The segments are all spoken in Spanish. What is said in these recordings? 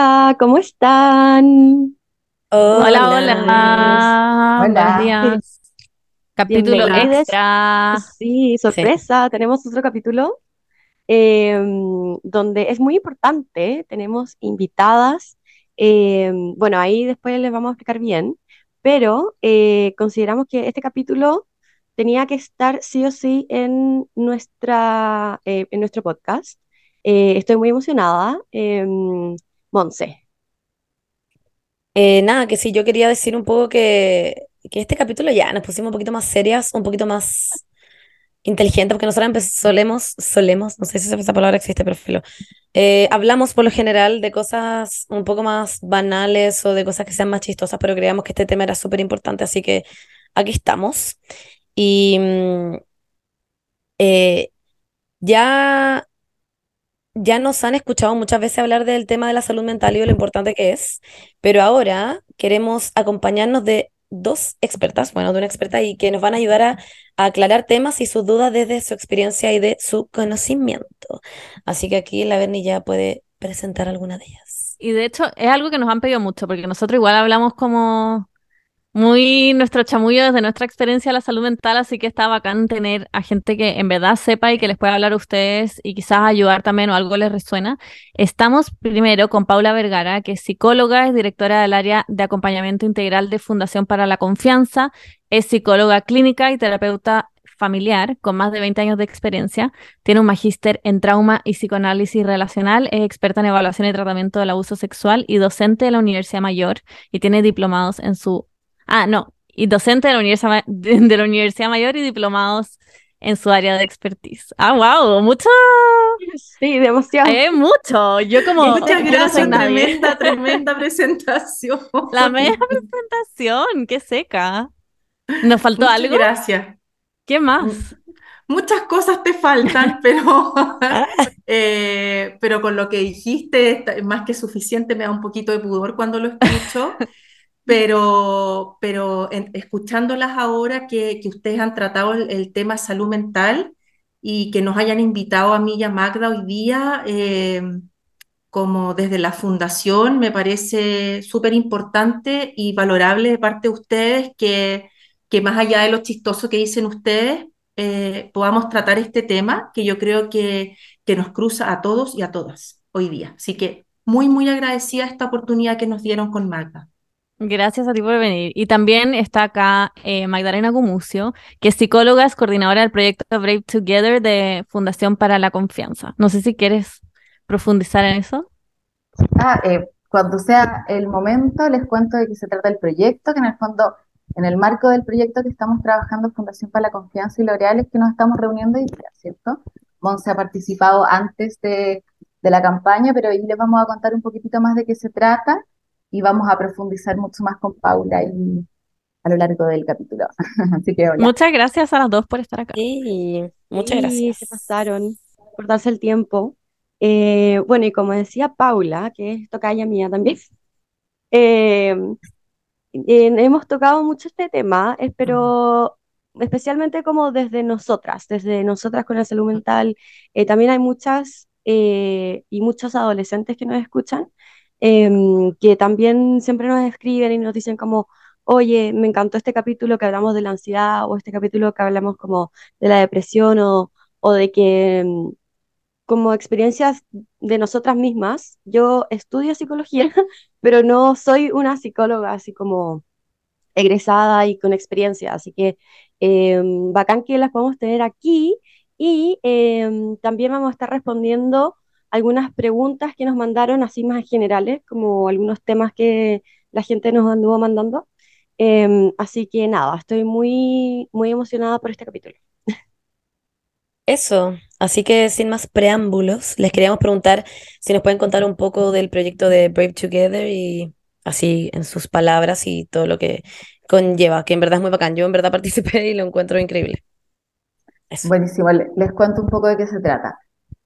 Hola, ¿cómo están? Hola, hola. Buenos días. Capítulo extra. Sí, sorpresa, tenemos otro capítulo em, donde es muy importante, tenemos invitadas, em, bueno, ahí después les vamos a explicar bien, pero eh, consideramos que este capítulo tenía que estar sí o sí en nuestra, eh, en nuestro podcast. Eh, estoy muy emocionada. Monse. Eh, nada, que sí, yo quería decir un poco que, que este capítulo ya nos pusimos un poquito más serias, un poquito más inteligentes, porque nosotros solemos, solemos, no sé si esa palabra existe, pero filo, eh, hablamos por lo general de cosas un poco más banales o de cosas que sean más chistosas, pero creíamos que este tema era súper importante, así que aquí estamos. Y mm, eh, ya ya nos han escuchado muchas veces hablar del tema de la salud mental y de lo importante que es, pero ahora queremos acompañarnos de dos expertas, bueno, de una experta y que nos van a ayudar a, a aclarar temas y sus dudas desde su experiencia y de su conocimiento. Así que aquí la Berni ya puede presentar alguna de ellas. Y de hecho es algo que nos han pedido mucho, porque nosotros igual hablamos como muy nuestro chamullo desde nuestra experiencia de la salud mental, así que está bacán tener a gente que en verdad sepa y que les pueda hablar a ustedes y quizás ayudar también o algo les resuena. Estamos primero con Paula Vergara, que es psicóloga, es directora del área de acompañamiento integral de Fundación para la Confianza, es psicóloga clínica y terapeuta familiar con más de 20 años de experiencia. Tiene un magíster en trauma y psicoanálisis relacional, es experta en evaluación y tratamiento del abuso sexual y docente de la Universidad Mayor y tiene diplomados en su... Ah, no, y docente de la Universidad, Ma- de, de la Universidad Mayor y diplomados en su área de expertise. Ah, wow, mucho, Sí, demasiado. mucho. Yo como Muchas no gracias, tremenda, tremenda presentación. La media presentación, qué seca. ¿Nos faltó Muchas algo? gracias. ¿Qué más? Muchas cosas te faltan, pero, eh, pero con lo que dijiste más que suficiente, me da un poquito de pudor cuando lo escucho, pero, pero en- escuchándolas ahora que, que ustedes han tratado el, el tema salud mental y que nos hayan invitado a mí y a Magda hoy día, eh, como desde la fundación, me parece súper importante y valorable de parte de ustedes que, que más allá de lo chistoso que dicen ustedes, eh, podamos tratar este tema que yo creo que, que nos cruza a todos y a todas hoy día. Así que muy, muy agradecida esta oportunidad que nos dieron con Magda. Gracias a ti por venir. Y también está acá eh, Magdalena Gumucio, que es psicóloga, es coordinadora del proyecto Brave Together de Fundación para la Confianza. No sé si quieres profundizar en eso. Ah, eh, cuando sea el momento, les cuento de qué se trata el proyecto, que en el fondo, en el marco del proyecto que estamos trabajando Fundación para la Confianza y L'Oreal, es que nos estamos reuniendo hoy día, ¿cierto? Monse ha participado antes de, de la campaña, pero hoy les vamos a contar un poquitito más de qué se trata y vamos a profundizar mucho más con Paula y a lo largo del capítulo. Así que hola. Muchas gracias a las dos por estar acá. Sí, muchas Sí, gracias. se pasaron por darse el tiempo. Eh, bueno, y como decía Paula, que es tocaya mía también, eh, eh, hemos tocado mucho este tema, eh, pero especialmente como desde nosotras, desde nosotras con la salud mental. Eh, también hay muchas eh, y muchos adolescentes que nos escuchan, em, que también siempre nos escriben y nos dicen como, oye, me encantó este capítulo que hablamos de la ansiedad o este capítulo que hablamos como de la depresión o, o de que em, como experiencias de nosotras mismas, yo estudio psicología, pero no soy una psicóloga así como egresada y con experiencia, así que eh, bacán que las podemos tener aquí y eh, también vamos a estar respondiendo algunas preguntas que nos mandaron así más generales, como algunos temas que la gente nos anduvo mandando. Eh, así que nada, estoy muy, muy emocionada por este capítulo. Eso, así que sin más preámbulos, les queríamos preguntar si nos pueden contar un poco del proyecto de Brave Together y así en sus palabras y todo lo que conlleva, que en verdad es muy bacán. Yo en verdad participé y lo encuentro increíble. Eso. Buenísimo, le- les cuento un poco de qué se trata.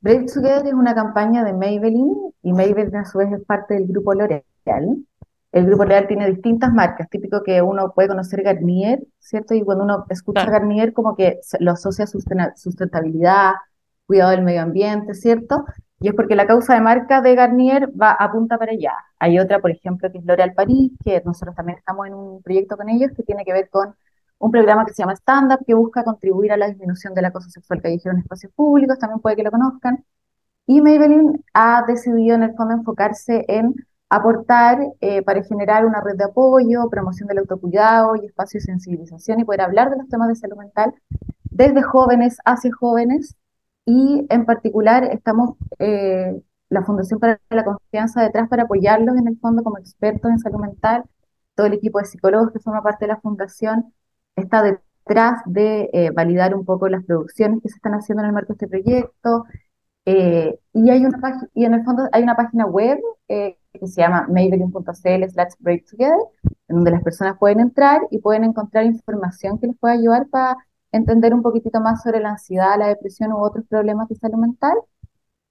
Brave Together es una campaña de Maybelline y Maybelline a su vez es parte del grupo L'Oreal. El grupo L'Oreal tiene distintas marcas, típico que uno puede conocer Garnier, ¿cierto? Y cuando uno escucha Claro. Garnier como que lo asocia a sustentabilidad, cuidado del medio ambiente, ¿cierto? Y es porque la causa de marca de Garnier va apunta para allá. Hay otra, por ejemplo, que es L'Oréal París, que nosotros también estamos en un proyecto con ellos que tiene que ver con un programa que se llama Stand Up, que busca contribuir a la disminución del acoso sexual callejero en espacios públicos, también puede que lo conozcan. Y Maybelline ha decidido en el fondo enfocarse en aportar eh, para generar una red de apoyo, promoción del autocuidado y espacio de sensibilización y poder hablar de los temas de salud mental desde jóvenes hacia jóvenes. Y en particular estamos, eh, la Fundación para la Confianza detrás para apoyarlos en el fondo como expertos en salud mental. Todo el equipo de psicólogos que forma parte de la fundación está detrás de eh, validar un poco las producciones que se están haciendo en el marco de este proyecto. Eh, y, hay una y en el fondo hay una página web eh, que se llama maybelline.cl slash break together, en donde las personas pueden entrar y pueden encontrar información que les pueda ayudar para entender un poquitito más sobre la ansiedad, la depresión u otros problemas de salud mental,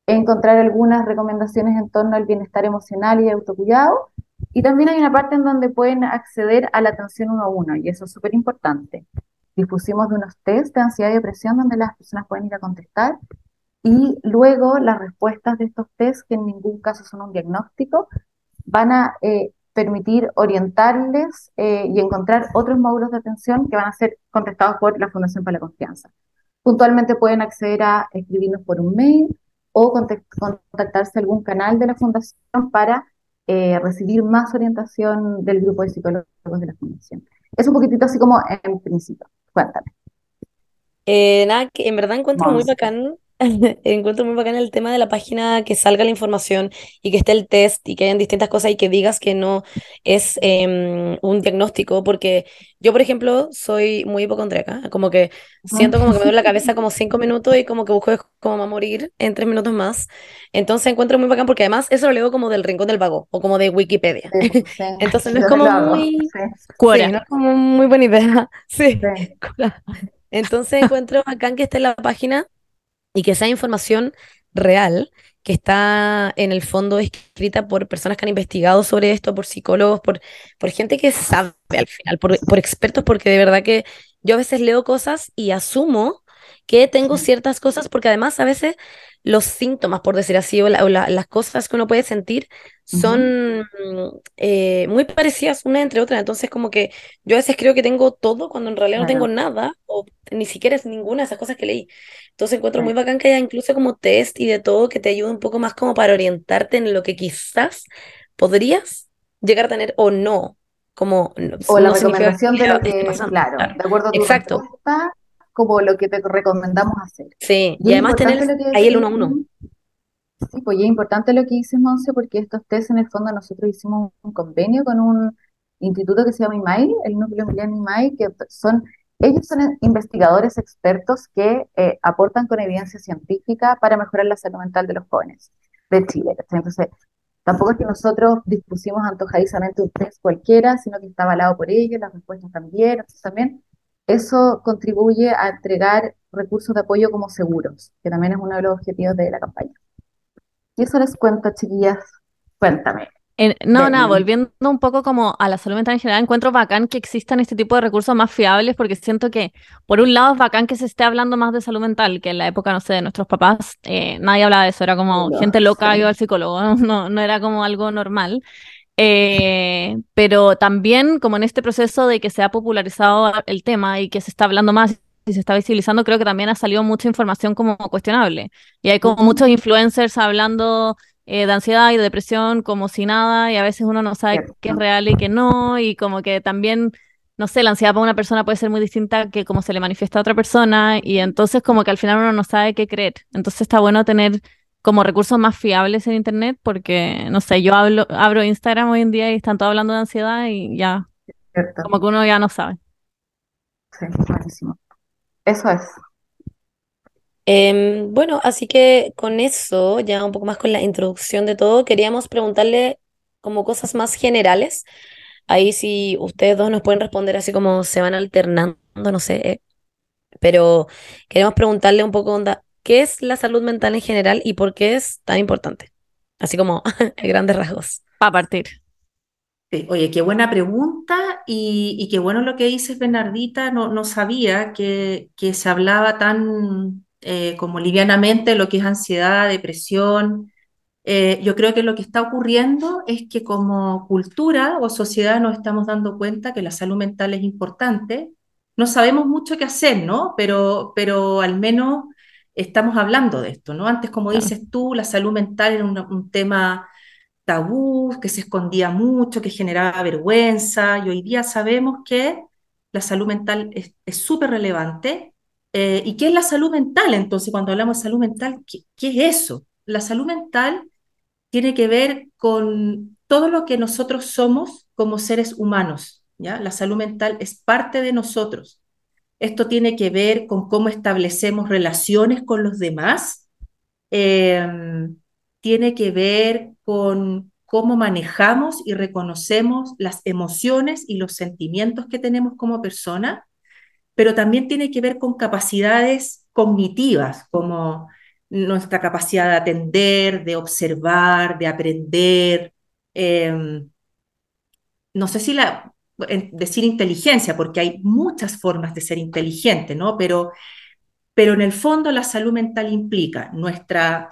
encontrar algunas recomendaciones en torno al bienestar emocional y autocuidado, y también hay una parte en donde pueden acceder a la atención uno a uno, y eso es súper importante. Dispusimos de unos test de ansiedad y depresión donde las personas pueden ir a contestar, y luego las respuestas de estos test, que en ningún caso son un diagnóstico, van a eh, permitir orientarles eh, y encontrar otros módulos de atención que van a ser contestados por la Fundación para la Confianza. Puntualmente pueden acceder a escribirnos por un mail o contactarse a algún canal de la Fundación para eh, recibir más orientación del grupo de psicólogos de la Fundación. Es un poquitito así como en principio. Cuéntame. Eh, nada, que en verdad encuentro muy bacán Encuentro muy bacán el tema de la página, que salga la información y que esté el test y que hayan distintas cosas y que digas que no es em, un diagnóstico, porque yo, por ejemplo, soy muy hipocondríaca, como que siento como que me duele la cabeza como cinco minutos y como que busco como va a morir en tres minutos más. Entonces encuentro muy bacán porque además eso lo leo como del rincón del vago o como de Wikipedia. Entonces no es como muy... no es como muy buena idea. Sí. Entonces encuentro bacán que esté en la página y que esa información real que está en el fondo escrita por personas que han investigado sobre esto, por psicólogos, por, por gente que sabe al final, por, por expertos, porque de verdad que yo a veces leo cosas y asumo que tengo ciertas cosas, porque además a veces los síntomas, por decir así, o, las cosas que uno puede sentir son eh, muy parecidas una entre otras. Entonces, como que yo a veces creo que tengo todo cuando en realidad no tengo nada, o ni siquiera es ninguna de esas cosas que leí. Entonces, encuentro muy bacán que haya incluso como test y de todo que te ayude un poco más como para orientarte en lo que quizás podrías llegar a tener o no. Como, o la recomendación de lo que, claro, de acuerdo a tu Exacto como lo que te recomendamos hacer. Sí, y, además tener ahí el uno a uno. Sí, pues es importante lo que dices, Monse, porque estos test en el fondo nosotros hicimos un convenio con un instituto que se llama IMAI, el Núcleo Emiliano IMAI, que son, ellos son investigadores expertos que eh, aportan con evidencia científica para mejorar la salud mental de los jóvenes de Chile. Entonces, tampoco es que nosotros dispusimos antojadizamente un test cualquiera, sino que está avalado por ellos, las respuestas también, entonces también eso contribuye a entregar recursos de apoyo como seguros, que también es uno de los objetivos de la campaña. Y eso les cuento, chiquillas. Cuéntame. no, nada, volviendo un poco como a la salud mental en general, encuentro bacán que existan este tipo de recursos más fiables porque siento que, por un lado, es bacán que se esté hablando más de salud mental, que en la época, no sé, de nuestros papás, eh, nadie hablaba de eso, era como gente loca iba al psicólogo, no, no era como algo normal. Eh, pero también como en este proceso de que se ha popularizado el tema y que se está hablando más y se está visibilizando, creo que también ha salido mucha información como cuestionable. Y hay como muchos influencers hablando eh, de ansiedad y de depresión como si nada y a veces uno no sabe qué es real y qué no y como que también, no sé, la ansiedad para una persona puede ser muy distinta que como se le manifiesta a otra persona y entonces como que al final uno no sabe qué creer. Entonces está bueno tener como recursos más fiables en Internet, porque, no sé, yo hablo, abro Instagram hoy en día y están todos hablando de ansiedad y ya, como que uno ya no sabe. Sí, buenísimo. Eso es. Em, bueno, así que con eso, ya un poco más con la introducción de todo, queríamos preguntarle como cosas más generales. Ahí si ustedes dos nos pueden responder así como se van alternando, no sé. Eh, pero queremos preguntarle un poco, onda, ¿Qué es la salud mental en general y por qué es tan importante? Así como en grandes rasgos. Para partir. Oye, qué buena pregunta y, y, qué bueno lo que dices, Bernardita. No, no sabía que, que se hablaba tan, eh, como livianamente lo que es ansiedad, depresión. Eh, yo creo que lo que está ocurriendo es que como cultura o sociedad nos estamos dando cuenta que la salud mental es importante. No sabemos mucho qué hacer, ¿no? Pero, pero al menos estamos hablando de esto, ¿no? Antes, como dices tú, la salud mental era un, un tema tabú, que se escondía mucho, que generaba vergüenza, y hoy día sabemos que la salud mental es súper relevante. Eh, ¿y qué es la salud mental? Entonces, cuando hablamos de salud mental, ¿qué, qué es eso? La salud mental tiene que ver con todo lo que nosotros somos como seres humanos, ¿ya? La salud mental es parte de nosotros. Esto tiene que ver con cómo establecemos relaciones con los demás, eh, tiene que ver con cómo manejamos y reconocemos las emociones y los sentimientos que tenemos como persona, pero también tiene que ver con capacidades cognitivas, como nuestra capacidad de atender, de observar, de aprender. eh, no sé si la, decir inteligencia, porque hay muchas formas de ser inteligente, ¿no? Pero, pero en el fondo la salud mental implica nuestra,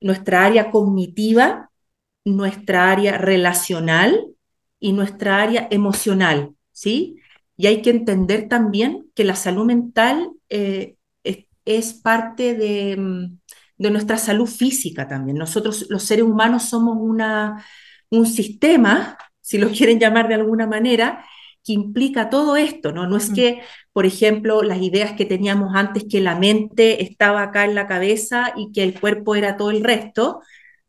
nuestra área cognitiva, nuestra área relacional y nuestra área emocional, ¿sí? Y hay que entender también que la salud mental eh, es, es parte de, mm, de nuestra salud física también. Nosotros, los seres humanos, somos una, un sistema, si lo quieren llamar de alguna manera, que implica todo esto, ¿no? No es Mm. que, por ejemplo, las ideas que teníamos antes, que la mente estaba acá en la cabeza y que el cuerpo era todo el resto,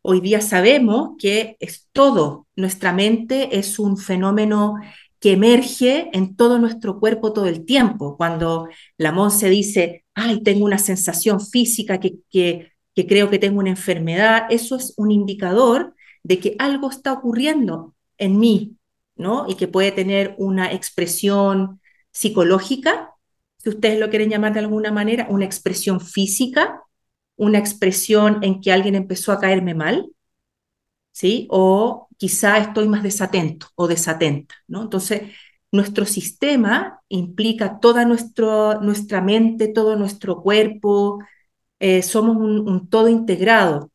hoy día sabemos que es todo. Nuestra mente es un fenómeno que emerge en todo nuestro cuerpo todo el tiempo. Cuando la Monse dice, ay, tengo una sensación física que, que, que creo que tengo una enfermedad, eso es un indicador de que algo está ocurriendo en mí, ¿no? Y que puede tener una expresión psicológica, si ustedes lo quieren llamar de alguna manera, una expresión física, una expresión en que alguien empezó a caerme mal, ¿sí? O quizá estoy más desatento o desatenta, ¿no? Entonces, nuestro sistema implica toda nuestro, nuestra mente, todo nuestro cuerpo, eh, somos un, un todo integrado,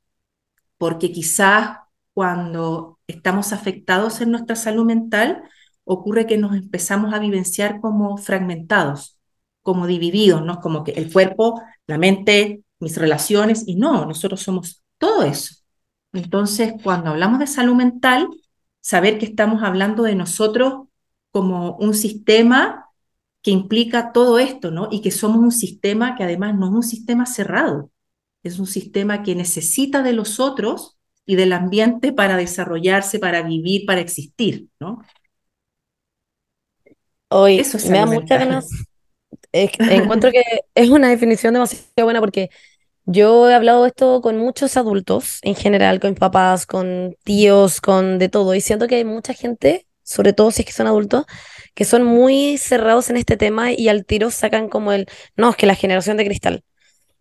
porque quizás cuando estamos afectados en nuestra salud mental, ocurre que nos empezamos a vivenciar como fragmentados, como divididos, ¿no? Como que el cuerpo, la mente, mis relaciones, y no, nosotros somos todo eso. Entonces, cuando hablamos de salud mental, saber que estamos hablando de nosotros como un sistema que implica todo esto, ¿no? Y que somos un sistema que además no es un sistema cerrado, es un sistema que necesita de los otros y del ambiente para desarrollarse, para vivir, para existir, ¿no? Hoy Eso es me da muchas ganas. es encuentro que es una definición demasiado buena porque yo he hablado de esto con muchos adultos en general, con papás, con tíos, con de todo, y siento que hay mucha gente, sobre todo si es que son adultos, que son muy cerrados en este tema y al tiro sacan como el, no, es que la generación de cristal.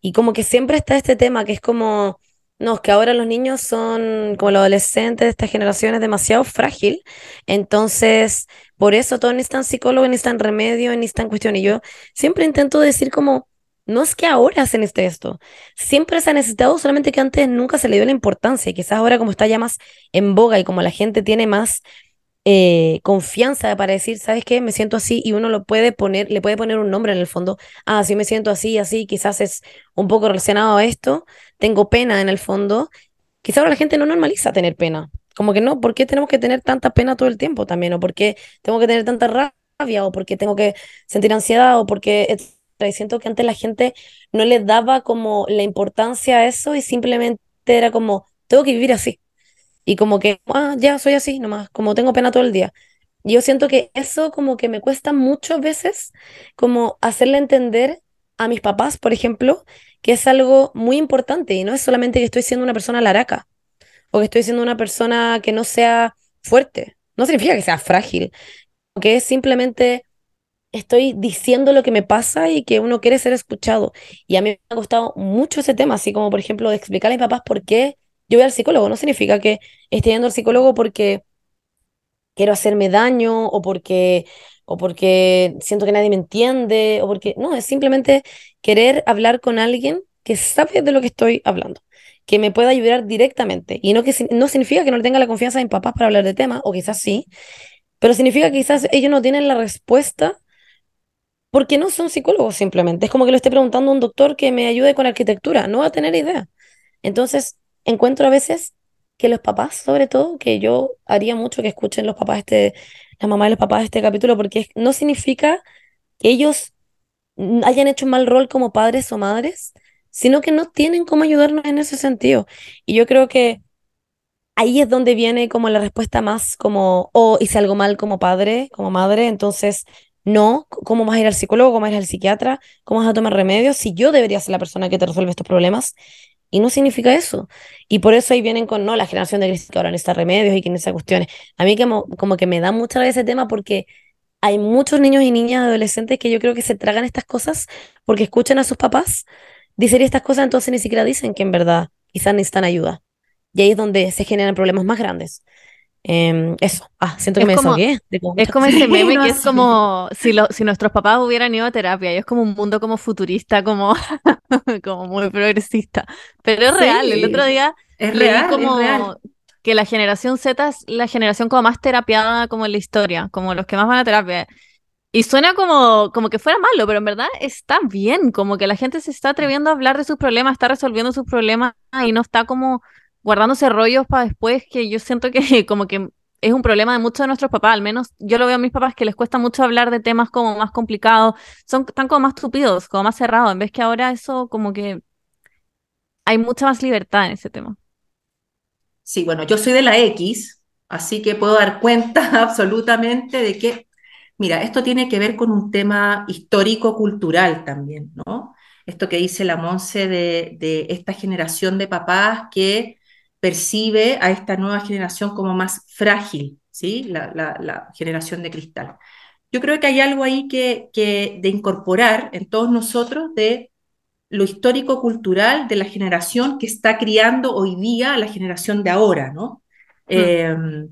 Y como que siempre está este tema que es como, no, es que ahora los niños son como los adolescentes de esta generación es demasiado frágil, entonces por eso todos necesitan psicólogo, necesitan remedio, necesitan cuestión. Y yo siempre intento decir como, no es que ahora se necesite esto, siempre se ha necesitado, solamente que antes nunca se le dio la importancia. Y quizás ahora como está ya más en boga y como la gente tiene más eh, confianza para decir, ¿sabes qué? Me siento así y uno lo puede poner, le puede poner un nombre en el fondo. Ah, sí me siento así, así, quizás es un poco relacionado a esto. Tengo pena en el fondo. Quizás ahora la gente no normaliza tener pena. Como que no, ¿por qué tenemos que tener tanta pena todo el tiempo también? ¿O por qué tengo que tener tanta rabia? ¿O por qué tengo que sentir ansiedad? ¿O etcétera? Y siento que antes la gente no le daba como la importancia a eso y simplemente era como, tengo que vivir así. Y como que, ah, ya soy así nomás, como tengo pena todo el día. Yo siento que eso como que me cuesta muchas veces como hacerle entender a mis papás, por ejemplo, que es algo muy importante y no es solamente que estoy siendo una persona laraca o que estoy siendo una persona que no sea fuerte. No significa que sea frágil, que es simplemente estoy diciendo lo que me pasa y que uno quiere ser escuchado. Y a mí me ha costado mucho ese tema, así como por ejemplo explicarle a mis papás por qué yo voy al psicólogo. No significa que esté yendo al psicólogo porque quiero hacerme daño o porque, o porque siento que nadie me entiende o porque, no, es simplemente querer hablar con alguien que sabe de lo que estoy hablando, que me pueda ayudar directamente. Y no, que, no significa que no tenga la confianza mis papás para hablar de temas, o quizás sí, pero significa que quizás ellos no tienen la respuesta porque no son psicólogos simplemente. Es como que le esté preguntando a un doctor que me ayude con arquitectura, no va a tener idea. Entonces, encuentro a veces que los papás, sobre todo, que yo haría mucho que escuchen los papás este, la mamá y los papás de este capítulo, porque no significa que ellos hayan hecho un mal rol como padres o madres, sino que no tienen cómo ayudarnos en ese sentido. Y yo creo que ahí es donde viene como la respuesta más como, oh, hice algo mal como padre, como madre, entonces no, ¿cómo vas a ir al psicólogo? ¿Cómo vas a ir al psiquiatra? ¿Cómo vas a tomar remedios? Si yo debería ser la persona que te resuelve estos problemas. Y no significa eso. Y por eso ahí vienen con, no, la generación de crisis que ahora necesita remedios y que necesita cuestiones. A mí como, como que me da mucha ese tema porque hay muchos niños y niñas adolescentes que yo creo que se tragan estas cosas porque escuchan a sus papás decir estas cosas, entonces ni siquiera dicen que en verdad quizás necesitan ayuda. Y ahí es donde se generan problemas más grandes. Em, eso, ah, siento que me como, Es como ese meme que es como si, lo, si nuestros papás hubieran ido a terapia y es como un mundo como futurista, como, como muy progresista. Pero es real, el otro día es real, como es real. que la generación Z es la generación como más terapiada como en la historia, como los que más van a terapia. Y suena como, como que fuera malo, pero en verdad está bien, como que la gente se está atreviendo a hablar de sus problemas, está resolviendo sus problemas y no está como guardándose rollos para después, que yo siento que como que es un problema de muchos de nuestros papás, al menos yo lo veo a mis papás que les cuesta mucho hablar de temas como más complicados, son tan como más tupidos, como más cerrados, en vez que ahora eso como que hay mucha más libertad en ese tema. Sí, bueno, yo soy de la X, así que puedo dar cuenta absolutamente de que, mira, esto tiene que ver con un tema histórico-cultural también, ¿no? Esto que dice la Monse de, de esta generación de papás que percibe a esta nueva generación como más frágil, ¿sí? La, generación de cristal. Yo creo que hay algo ahí que, que de incorporar en todos nosotros de lo histórico-cultural de la generación que está criando hoy día a la generación de ahora, ¿no? Mm. Em,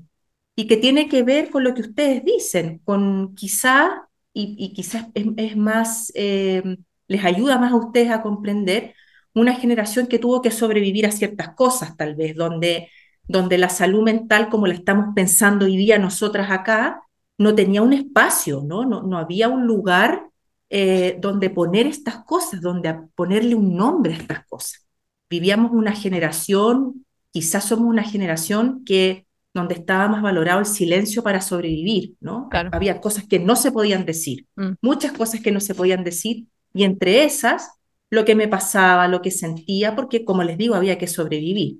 y que tiene que ver con lo que ustedes dicen, con quizá, y, quizás es, más, em, les ayuda más a ustedes a comprender una generación que tuvo que sobrevivir a ciertas cosas, tal vez, donde, donde la salud mental, como la estamos pensando hoy día nosotras acá, no tenía un espacio, ¿no? No, no había un lugar eh, donde poner estas cosas, donde ponerle un nombre a estas cosas. Vivíamos una generación, quizás somos una generación que donde estaba más valorado el silencio para sobrevivir, ¿no? Había cosas que no se podían decir, mm. muchas cosas que no se podían decir, y entre esas lo que me pasaba, lo que sentía, porque como les digo, había que sobrevivir.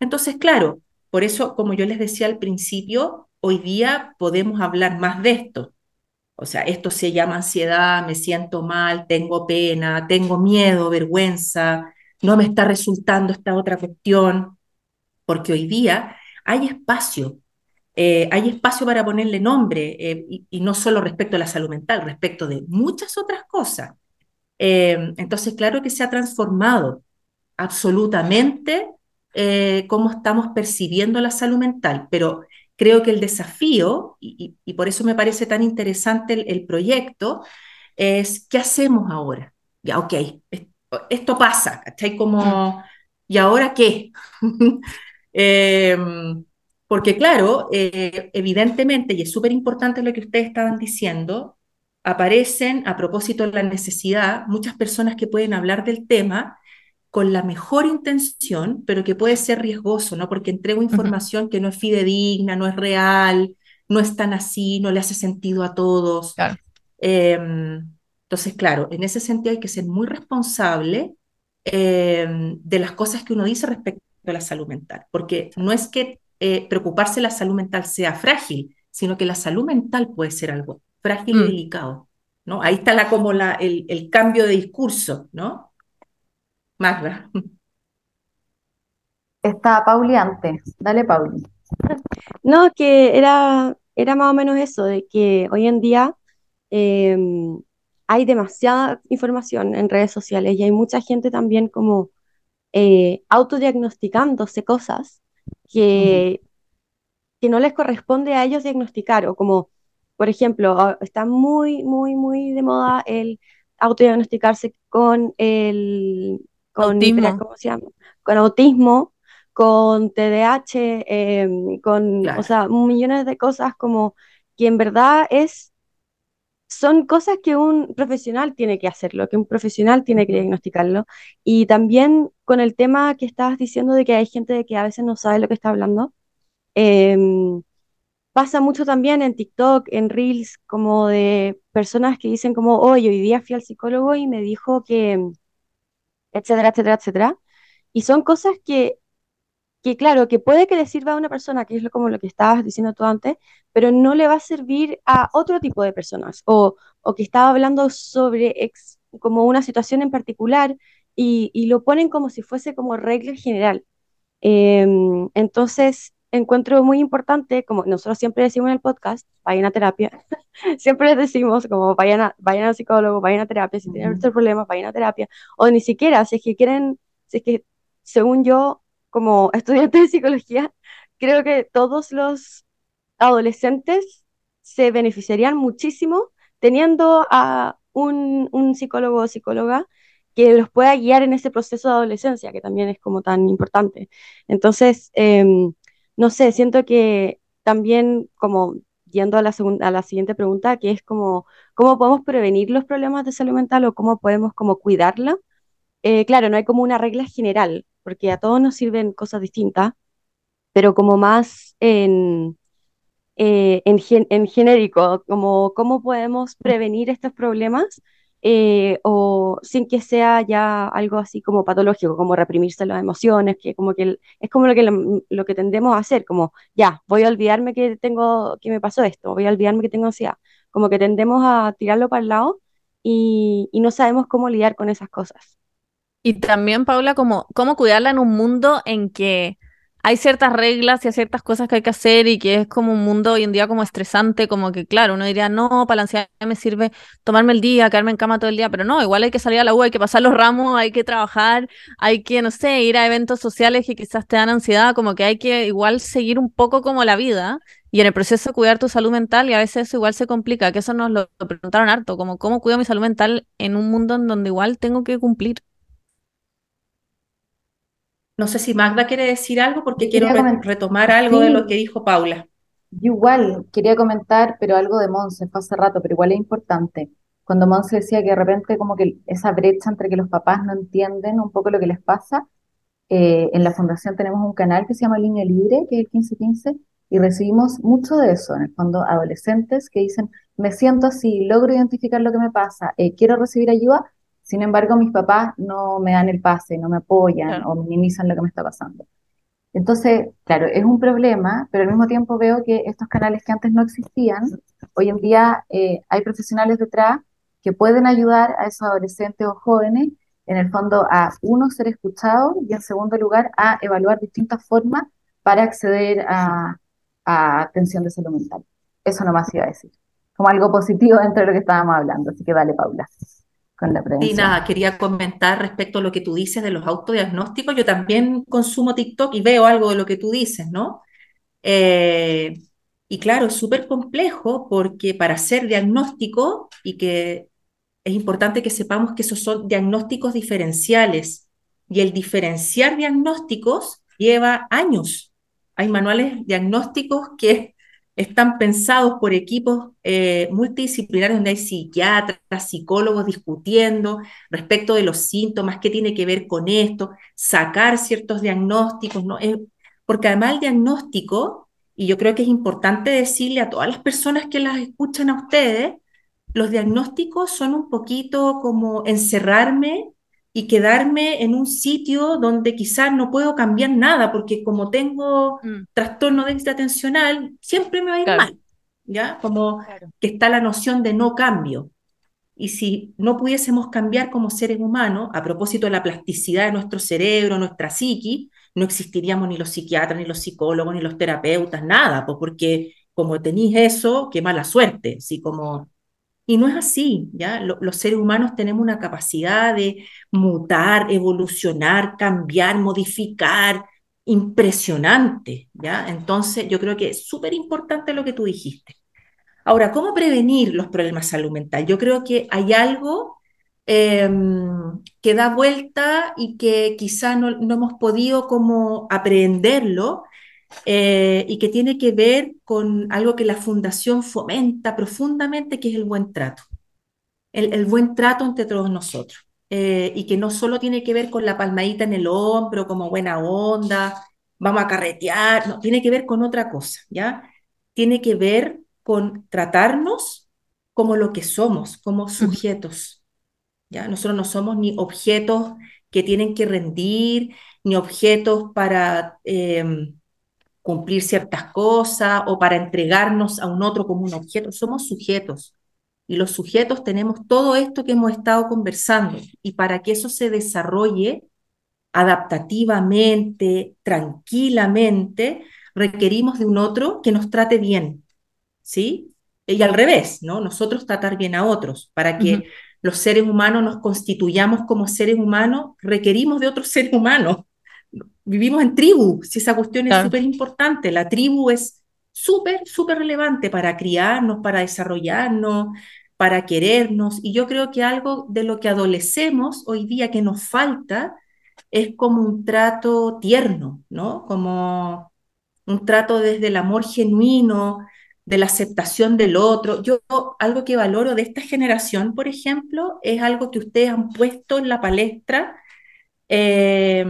Entonces, claro, por eso, como yo les decía al principio, hoy día podemos hablar más de esto. O sea, esto se llama ansiedad, me siento mal, tengo pena, tengo miedo, vergüenza, no me está resultando esta otra cuestión, porque hoy día hay espacio, eh, hay espacio para ponerle nombre, eh, y, y, no solo respecto a la salud mental, respecto de muchas otras cosas. Eh, entonces, claro que se ha transformado absolutamente eh, cómo estamos percibiendo la salud mental, pero creo que el desafío, y, por eso me parece tan interesante el, proyecto, es ¿qué hacemos ahora? Ya, ok, esto, pasa, ¿cachai? Como, ¿y ahora qué? Em, porque claro, eh, evidentemente, y es súper importante lo que ustedes estaban diciendo, aparecen, a propósito de la necesidad, muchas personas que pueden hablar del tema con la mejor intención, pero que puede ser riesgoso, ¿no? Porque entrego información que no es fidedigna, no es real, no es tan así, no le hace sentido a todos. Em, entonces, claro, en ese sentido hay que ser muy responsable em, de las cosas que uno dice respecto a la salud mental, porque no es que eh, preocuparse de la salud mental sea frágil, sino que la salud mental puede ser algo frágil y mm. delicado, ¿no? Ahí está la, como la, el, el cambio de discurso, ¿no? Magda. Está Pauli antes. Dale, Pauli. No, que era, era más o menos eso, de que hoy en día em, hay demasiada información en redes sociales y hay mucha gente también como eh, autodiagnosticándose cosas que, que no les corresponde a ellos diagnosticar o como por ejemplo, está muy, muy, muy de moda el autodiagnosticarse con el con Autismo. ¿cómo se llama? Con autismo, con TDAH, em, con, Claro. o sea, millones de cosas como que en verdad es, son cosas que un profesional tiene que hacerlo, que un profesional tiene que diagnosticarlo. Y también con el tema que estabas diciendo de que hay gente que a veces no sabe lo que está hablando. em, pasa mucho también en TikTok, en Reels, como de personas que dicen como, oye, hoy día fui al psicólogo y me dijo que, etcétera, etcétera, etcétera. Y son cosas que, que claro, que puede que le sirva a una persona, que es como lo que estabas diciendo tú antes, pero no le va a servir a otro tipo de personas, o, o que estaba hablando sobre ex- como una situación en particular y, y lo ponen como si fuese como regla general. Em, entonces, encuentro muy importante, como nosotros siempre decimos en el podcast, vayan a terapia. Siempre les decimos como vayan a, vayan al psicólogo, vayan a terapia, si tienen estos problemas, vayan a terapia. O ni siquiera, si es que quieren, si es que, según yo, como estudiante de psicología, creo que todos los adolescentes se beneficiarían muchísimo teniendo a un, un psicólogo o psicóloga que los pueda guiar en ese proceso de adolescencia, que también es como tan importante. Entonces, em, no sé, siento que también como yendo a la, segun- a la siguiente pregunta, que es como, ¿cómo podemos prevenir los problemas de salud mental o cómo podemos como cuidarla? Eh, claro, no hay como una regla general, porque a todos nos sirven cosas distintas, pero como más en eh, en, gen- en genérico, como cómo podemos prevenir estos problemas eh, o sin que sea ya algo así como patológico, como reprimirse las emociones, que como que es como lo que, lo, que tendemos a hacer, como ya, voy a olvidarme que tengo, que me pasó esto, voy a olvidarme que tengo ansiedad, como que tendemos a tirarlo para el lado y, y no sabemos cómo lidiar con esas cosas. Y también, Paula, como cómo cuidarla en un mundo en que hay ciertas reglas y hay ciertas cosas que hay que hacer y que es como un mundo hoy en día como estresante, como que claro, uno diría, no, para la ansiedad me sirve tomarme el día, quedarme en cama todo el día, pero no, igual hay que salir a la U, hay que pasar los ramos, hay que trabajar, hay que, no sé, ir a eventos sociales que quizás te dan ansiedad, como que hay que igual seguir un poco como la vida y en el proceso cuidar tu salud mental y a veces eso igual se complica, que eso nos lo preguntaron harto, como cómo cuido mi salud mental en un mundo en donde igual tengo que cumplir. No sé si Magda quiere decir algo porque quiero re- retomar algo de lo que dijo Paula. yo igual quería comentar, pero algo de Monse, fue hace rato, pero igual es importante. Cuando Monse decía que de repente como que esa brecha entre que los papás no entienden un poco lo que les pasa, eh, en la fundación tenemos un canal que se llama Línea Libre, que es el 1515, y recibimos mucho de eso, en el fondo, adolescentes que dicen, me siento así, logro identificar lo que me pasa, eh, quiero recibir ayuda, sin embargo, mis papás no me dan el pase, no me apoyan Claro. o minimizan lo que me está pasando. Entonces, claro, es un problema, pero al mismo tiempo veo que estos canales que antes no existían, hoy en día eh, hay profesionales detrás que pueden ayudar a esos adolescentes o jóvenes, en el fondo, a uno, ser escuchados y en segundo lugar, a evaluar distintas formas para acceder a, a atención de salud mental. Eso nomás iba a decir, como algo positivo dentro de lo que estábamos hablando. Así que dale, Paula, con la prevención. nada, quería comentar respecto a lo que tú dices de los autodiagnósticos. Yo también consumo TikTok y veo algo de lo que tú dices, ¿no? Eh, y claro, es súper complejo porque para hacer diagnóstico y que es importante que sepamos que esos son diagnósticos diferenciales y el diferenciar diagnósticos lleva años. Hay manuales diagnósticos que están pensados por equipos eh, multidisciplinarios donde hay psiquiatras, psicólogos discutiendo respecto de los síntomas, qué tiene que ver con esto, sacar ciertos diagnósticos, ¿no? Eh, porque además el diagnóstico, y yo creo que es importante decirle a todas las personas que las escuchan a ustedes, los diagnósticos son un poquito como encerrarme y quedarme en un sitio donde quizás no puedo cambiar nada, porque como tengo Mm, trastorno de atencional, siempre me va a ir claro, mal, ¿ya? Como claro. que está la noción de no cambio. Y si no pudiésemos cambiar como seres humanos, a propósito de la plasticidad de nuestro cerebro, nuestra psiqui, no existiríamos ni los psiquiatras, ni los psicólogos, ni los terapeutas, nada, pues porque como tenéis eso, qué mala suerte, así como... Y no es así, ¿ya? Lo- los seres humanos tenemos una capacidad de mutar, evolucionar, cambiar, modificar, impresionante, ¿ya? Entonces, yo creo que es súper importante lo que tú dijiste. Ahora, ¿cómo prevenir los problemas de salud mental? Yo creo que hay algo em, que da vuelta y que quizá no, no hemos podido como aprehenderlo eh, y que tiene que ver con algo que la Fundación fomenta profundamente, que es el buen trato. El, el buen trato entre todos nosotros. Eh, y que no solo tiene que ver con la palmadita en el hombro, como buena onda, vamos a carretear, no, tiene que ver con otra cosa, ¿ya? Tiene que ver con tratarnos como lo que somos, como sujetos, ¿ya? Nosotros no somos ni objetos que tienen que rendir, ni objetos para em, cumplir ciertas cosas o para entregarnos a un otro como un objeto, somos sujetos. Y los sujetos tenemos todo esto que hemos estado conversando. Y para que eso se desarrolle adaptativamente, tranquilamente, requerimos de un otro que nos trate bien. ¿Sí? Y al revés, ¿no? Nosotros tratar bien a otros. Para que los seres humanos nos constituyamos como seres humanos, requerimos de otros seres humanos. Vivimos en tribu, si esa cuestión es súper importante. La tribu es súper, súper relevante para criarnos, para desarrollarnos, para querernos. Y yo creo que algo de lo que adolecemos hoy día que nos falta es como un trato tierno, ¿no? Como un trato desde el amor genuino, de la aceptación del otro. Yo algo que valoro de esta generación, por ejemplo, es algo que ustedes han puesto en la palestra eh,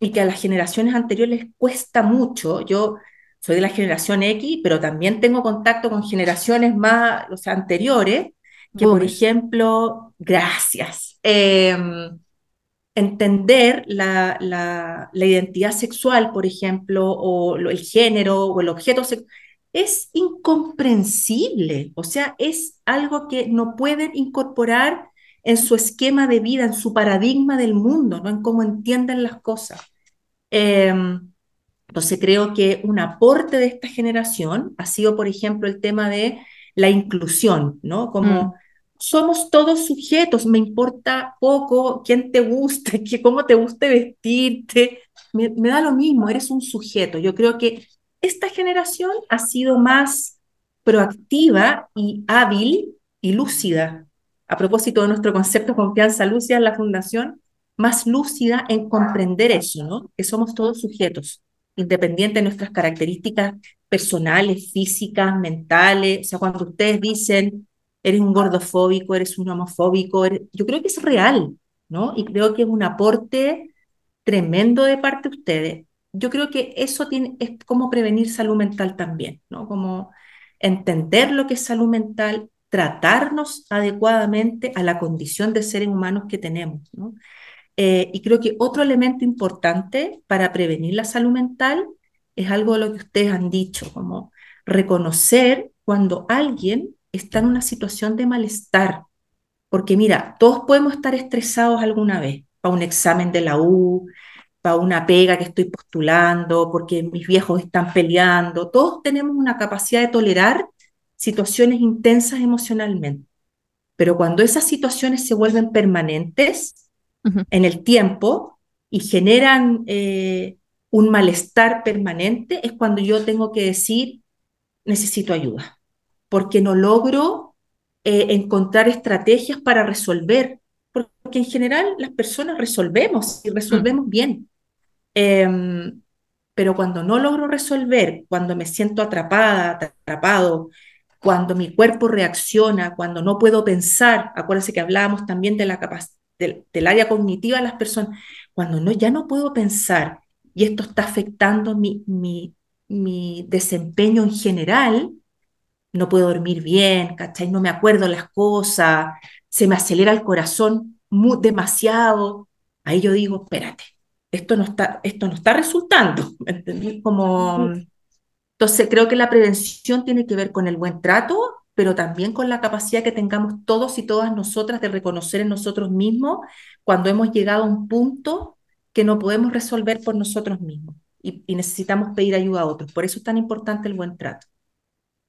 y que a las generaciones anteriores les cuesta mucho. Yo soy de la generación X, pero también tengo contacto con generaciones más, o sea, anteriores, que por ejemplo, gracias, em, entender la, la, la, identidad sexual, por ejemplo, o el género o el objeto sexual, es incomprensible, o sea, es algo que no pueden incorporar en su esquema de vida, en su paradigma del mundo, ¿no? en cómo entienden las cosas. Eh, entonces creo que un aporte de esta generación ha sido, por ejemplo, el tema de la inclusión, ¿no? Como mm. somos todos sujetos, me importa poco quién te gusta, que, cómo te guste vestirte, me, me da lo mismo, eres un sujeto. Yo creo que esta generación ha sido más proactiva y hábil y lúcida. A propósito de nuestro concepto de confianza lúcida en la fundación, más lúcida en comprender eso, ¿no? Que somos todos sujetos independiente de nuestras características personales, físicas, mentales. O sea, cuando ustedes dicen, eres un gordofóbico, eres un homofóbico, yo creo que es real, ¿no? Y creo que es un aporte tremendo de parte de ustedes. Yo creo que eso tiene, es como prevenir salud mental también, ¿no? Como entender lo que es salud mental, tratarnos adecuadamente a la condición de seres humanos que tenemos, ¿no? Eh, y creo que otro elemento importante para prevenir la salud mental es algo de lo que ustedes han dicho, como reconocer cuando alguien está en una situación de malestar. Porque mira, todos podemos estar estresados alguna vez, para un examen de la U, para una pega que estoy postulando, porque mis viejos están peleando. Todos tenemos una capacidad de tolerar situaciones intensas emocionalmente. Pero cuando esas situaciones se vuelven permanentes, en el tiempo y generan eh, un malestar permanente, es cuando yo tengo que decir, necesito ayuda, porque no logro eh, encontrar estrategias para resolver, porque en general las personas resolvemos y resolvemos bien. Em, pero cuando no logro resolver, cuando me siento atrapada, atrapado, cuando mi cuerpo reacciona, cuando no puedo pensar, acuérdense que hablábamos también del, área cognitiva de las personas, cuando no, ya no puedo pensar y esto está afectando mi, desempeño en general, no puedo dormir bien, ¿cachai? No me acuerdo las cosas, se me acelera el corazón demasiado. Ahí yo digo, espérate, esto no está, esto no está resultando, ¿entendí? Como... Entonces creo que la prevención tiene que ver con el buen trato pero también con la capacidad que tengamos todos y todas nosotras de reconocer en nosotros mismos cuando hemos llegado a un punto que no podemos resolver por nosotros mismos y, necesitamos pedir ayuda a otros. Por eso es tan importante el buen trato.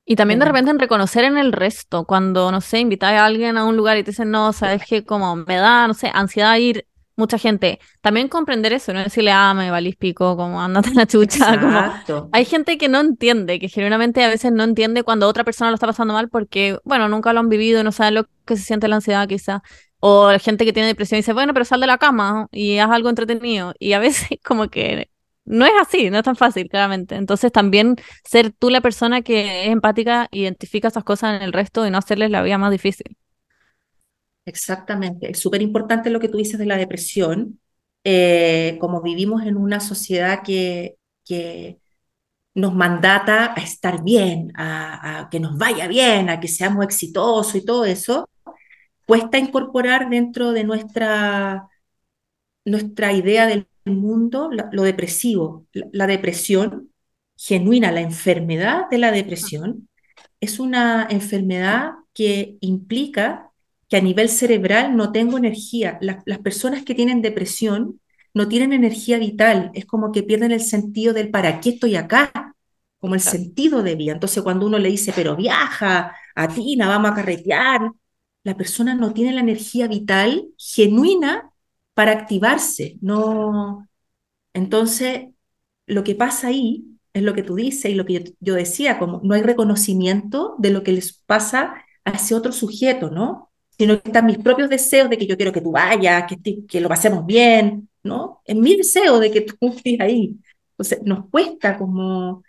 Y también de repente en reconocer en el resto, cuando, no sé, invitas a alguien a un lugar y te dicen, no, sabes que como me da, no sé, ansiedad ir mucha gente. También comprender eso, no decirle, ah, me valís pico, como andate en la chucha. Como... Hay gente que no entiende, que genuinamente a veces no entiende cuando otra persona lo está pasando mal porque, bueno, nunca lo han vivido, no saben lo que se siente la ansiedad quizá. O la gente que tiene depresión dice, bueno, pero sal de la cama y haz algo entretenido. Y a veces como que no es así, no es tan fácil, claramente. Entonces también ser tú la persona que es empática, identifica esas cosas en el resto y no hacerles la vida más difícil. Exactamente. Es súper importante lo que tú dices de la depresión. Eh, como vivimos en una sociedad que, que nos mandata a estar bien, a, a, que nos vaya bien, a que seamos exitosos y todo eso, cuesta incorporar dentro de nuestra, nuestra idea del mundo lo depresivo. La, la depresión genuina, la enfermedad de la depresión, es una enfermedad que implica que a nivel cerebral no tengo energía. La, las personas que tienen depresión no tienen energía vital, es como que pierden el sentido del para qué estoy acá, como el sentido de vida. Entonces cuando uno le dice, pero viaja, atina, vamos a carretear, la persona no tiene la energía vital genuina para activarse. No. Entonces, lo que pasa ahí es lo que tú dices y lo que yo, yo decía, como no hay reconocimiento de lo que les pasa a ese otro sujeto, ¿no? Sino que están mis propios deseos de que yo quiero que tú vayas, que, que lo pasemos bien, ¿no? Es mi deseo de que tú estés ahí. Entonces, nos cuesta como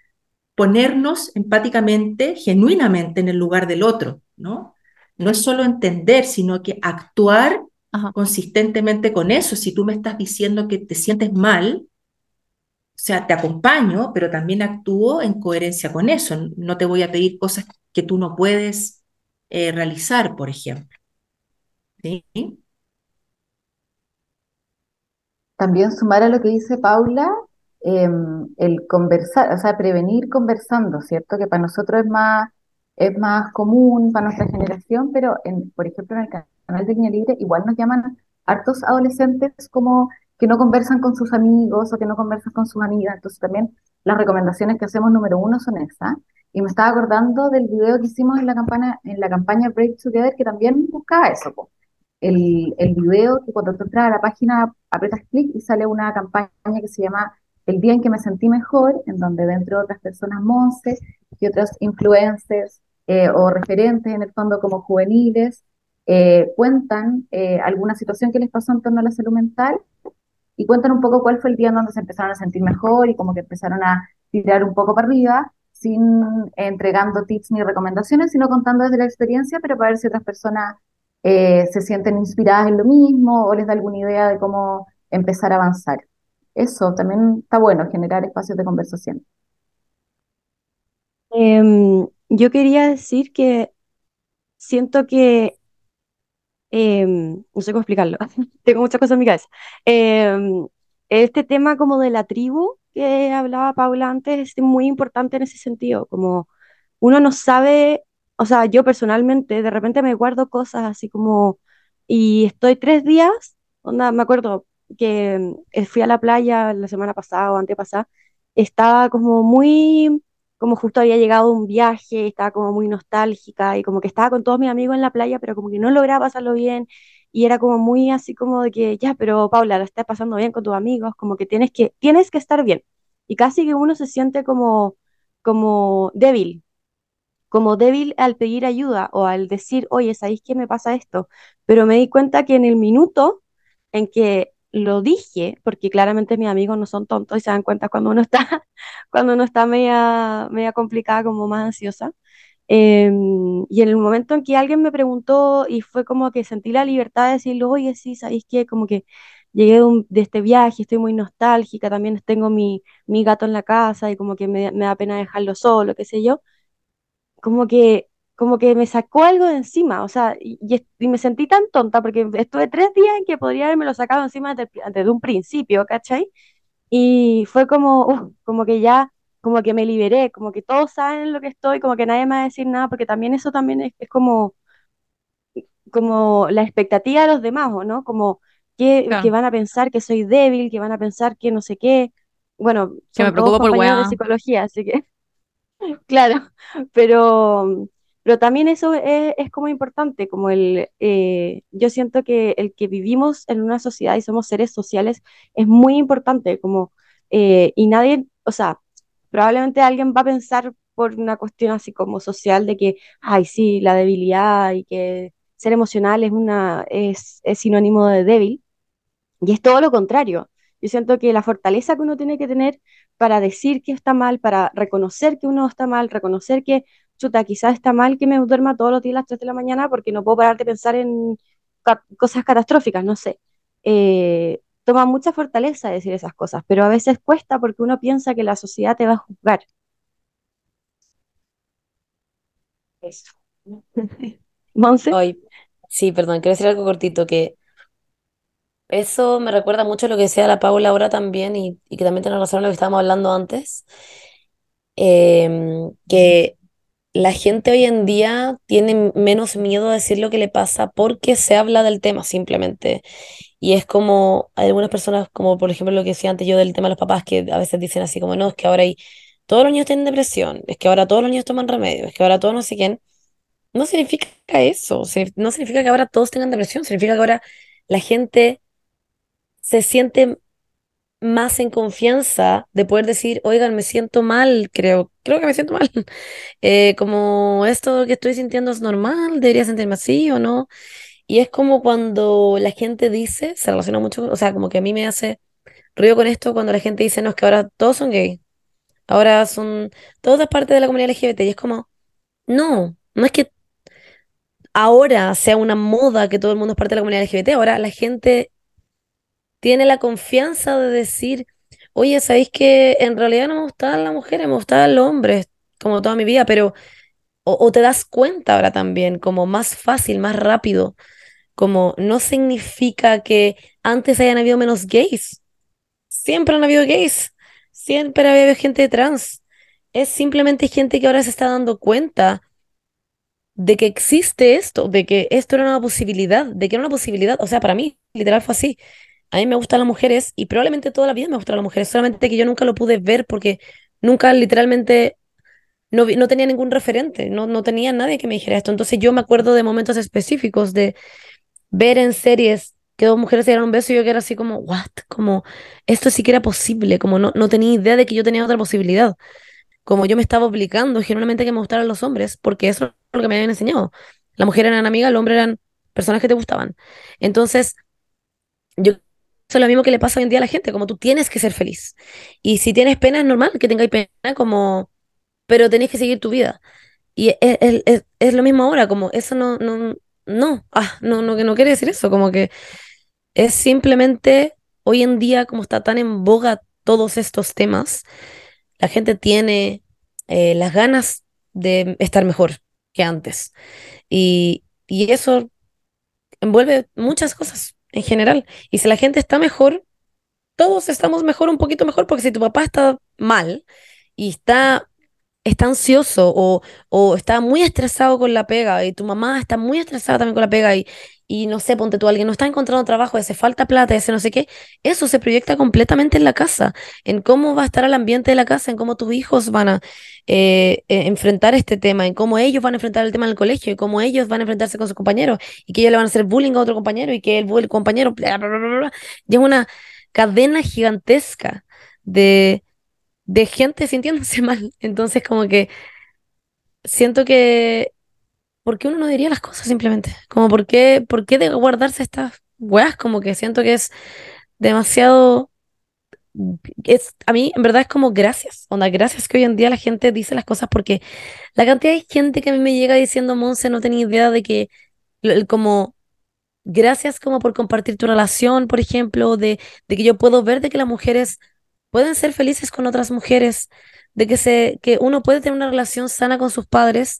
ponernos empáticamente, genuinamente en el lugar del otro, ¿no? No es solo entender, sino que actuar Ajá. consistentemente con eso. Si tú me estás diciendo que te sientes mal, o sea, te acompaño, pero también actúo en coherencia con eso. No te voy a pedir cosas que tú no puedes eh, realizar, por ejemplo. ¿Sí? También sumar a lo que dice Paula, eh, el conversar, o sea, prevenir conversando, ¿cierto? Que para nosotros es más, es más común, para nuestra generación, pero en, por ejemplo en el canal de Línea Libre igual nos llaman hartos adolescentes como que no conversan con sus amigos o que no conversan con sus amigas. Entonces también las recomendaciones que hacemos número uno son esas. Y me estaba acordando del video que hicimos en la campaña, en la campaña Break Together, que también buscaba eso. Po. El, el video que cuando tú entras a la página apretas clic y sale una campaña que se llama El día en que me sentí mejor, en donde dentro de otras personas Monse y otros influencers eh, o referentes en el fondo como juveniles, eh, cuentan eh, alguna situación que les pasó en torno a la salud mental y cuentan un poco cuál fue el día en donde se empezaron a sentir mejor y como que empezaron a tirar un poco para arriba, sin entregando tips ni recomendaciones, sino contando desde la experiencia, pero para ver si otras personas eh, se sienten inspiradas en lo mismo o les da alguna idea de cómo empezar a avanzar. Eso también está bueno, generar espacios de conversación. Eh, yo quería decir que siento que eh, no sé cómo explicarlo, tengo muchas cosas en mi cabeza. Eh, este tema como de la tribu que hablaba Paula antes es muy importante en ese sentido, como uno no sabe, o sea, yo personalmente de repente me guardo cosas así como, y estoy tres días, onda, me acuerdo que eh, fui a la playa la semana pasada o antepasada, estaba como muy como justo había llegado un viaje, estaba como muy nostálgica y como que estaba con todos mis amigos en la playa, pero como que no lograba pasarlo bien y era como muy así como de que, ya, pero Paula, la estás pasando bien con tus amigos, como que tienes que, tienes que estar bien. Y casi que uno se siente como, como débil, como débil al pedir ayuda o al decir, oye, ¿sabéis qué me pasa esto? Pero me di cuenta que en el minuto en que lo dije, porque claramente mis amigos no son tontos y se dan cuenta cuando uno está, cuando uno está media, media complicada, como más ansiosa. Eh, y en el momento en que alguien me preguntó y fue como que sentí la libertad de decirlo, oye, sí, ¿sabéis qué? Como que llegué de, un, de, este viaje, estoy muy nostálgica, también tengo mi, mi gato en la casa y como que me, me da pena dejarlo solo, qué sé yo. Como que como que me sacó algo de encima, o sea, y, y, me sentí tan tonta porque estuve tres días en que podría haberme lo sacado encima desde, desde un principio, ¿cachai? Y fue como, uh, como que ya, como que me liberé, como que todos saben lo que estoy, como que nadie me va a decir nada, porque también eso también es, es como, como la expectativa de los demás, ¿no? Como que, claro. que van a pensar que soy débil, que van a pensar que no sé qué. Bueno, que me preocupo por de psicología, así que, claro, pero pero también eso es, como importante, como el, eh, yo siento que el que vivimos en una sociedad y somos seres sociales es muy importante, como, eh, y nadie, o sea, probablemente alguien va a pensar por una cuestión así como social de que, ay, sí, la debilidad y que ser emocional es, una, es, es sinónimo de débil. Y es todo lo contrario. Yo siento que la fortaleza que uno tiene que tener para decir que está mal, para reconocer que uno está mal, reconocer que, chuta, quizás está mal que me duerma todos los días a las 3 de la mañana porque no puedo parar de pensar en cosas catastróficas, no sé. Eh, toma mucha fortaleza decir esas cosas, pero a veces cuesta porque uno piensa que la sociedad te va a juzgar. Eso. Monse. Sí, perdón, quiero decir algo cortito, que eso me recuerda mucho lo que decía la Paula ahora también, y, y que también tiene razón en lo que estábamos hablando antes, em, que la gente hoy en día tiene menos miedo a decir lo que le pasa porque se habla del tema simplemente. Y es como, algunas personas, como por ejemplo lo que decía antes yo del tema de los papás, que a veces dicen así como, no, es que ahora hay, todos los niños tienen depresión, es que ahora todos los niños toman remedio, es que ahora todos no sé quién. No significa eso, no significa que ahora todos tengan depresión, significa que ahora la gente se siente más en confianza de poder decir, oigan, me siento mal, creo, creo que me siento mal. Eh, como esto que estoy sintiendo es normal, debería sentirme así o no. Y es como cuando la gente dice, se relaciona mucho, o sea, como que a mí me hace ruido con esto cuando la gente dice, no, es que ahora todos son gay, ahora son todas parte de la comunidad LGBT. Y es como, no, no es que ahora sea una moda que todo el mundo es parte de la comunidad LGBT, ahora la gente tiene la confianza de decir, oye, ¿sabéis que en realidad no me gustaban las mujeres, me gustaban los hombres, como toda mi vida, pero, o, te das cuenta ahora también, como más fácil, más rápido, como no significa que antes hayan habido menos gays, siempre han habido gays, siempre ha habido gente trans, es simplemente gente que ahora se está dando cuenta de que existe esto, de que esto era una posibilidad, de que era una posibilidad, o sea, para mí, literal fue así. A mí me gustan las mujeres y probablemente toda la vida me gustan las mujeres, solamente que yo nunca lo pude ver porque nunca literalmente no, no tenía ningún referente, no, no tenía nadie que me dijera esto. Entonces yo me acuerdo de momentos específicos de ver en series que dos mujeres se dieron un beso y yo que era así como, what, como esto sí que era posible, como no, no tenía idea de que yo tenía otra posibilidad, como yo me estaba obligando generalmente que me gustaran los hombres, porque eso es lo que me habían enseñado. Las mujeres eran amigas, los hombres eran personas que te gustaban. Entonces, yo eso es lo mismo que le pasa hoy en día a la gente, como tú tienes que ser feliz. Y si tienes pena, es normal que tengáis pena, como, pero tenéis que seguir tu vida. Y es, es, es, lo mismo ahora, como eso no, no, no, ah, no, no, que no quiere decir eso, como que es simplemente hoy en día, como está tan en boga todos estos temas, la gente tiene eh, las ganas de estar mejor que antes. Y, y eso envuelve muchas cosas en general. Y si la gente está mejor, todos estamos mejor, un poquito mejor, porque si tu papá está mal y está está ansioso o, o, está muy estresado con la pega y tu mamá está muy estresada también con la pega y, y no sé, ponte tú, alguien no está encontrando trabajo, ese falta plata, ese no sé qué, eso se proyecta completamente en la casa, en cómo va a estar el ambiente de la casa, en cómo tus hijos van a eh, eh, enfrentar este tema, en cómo ellos van a enfrentar el tema en el colegio y cómo ellos van a enfrentarse con sus compañeros y que ellos le van a hacer bullying a otro compañero y que el, compañero, bla, bla, bla, y es una cadena gigantesca de de gente sintiéndose mal. Entonces, como que siento que, ¿por qué uno no diría las cosas simplemente? Como, ¿por qué, por qué de guardarse estas weas? Como que siento que es demasiado... Es, a mí, en verdad, es como gracias. Onda, gracias que hoy en día la gente dice las cosas porque la cantidad de gente que a mí me llega diciendo, Monse, no tenía idea de que, como, gracias como por compartir tu relación, por ejemplo, de, de que yo puedo ver de que las mujeres pueden ser felices con otras mujeres, de que, se, que uno puede tener una relación sana con sus padres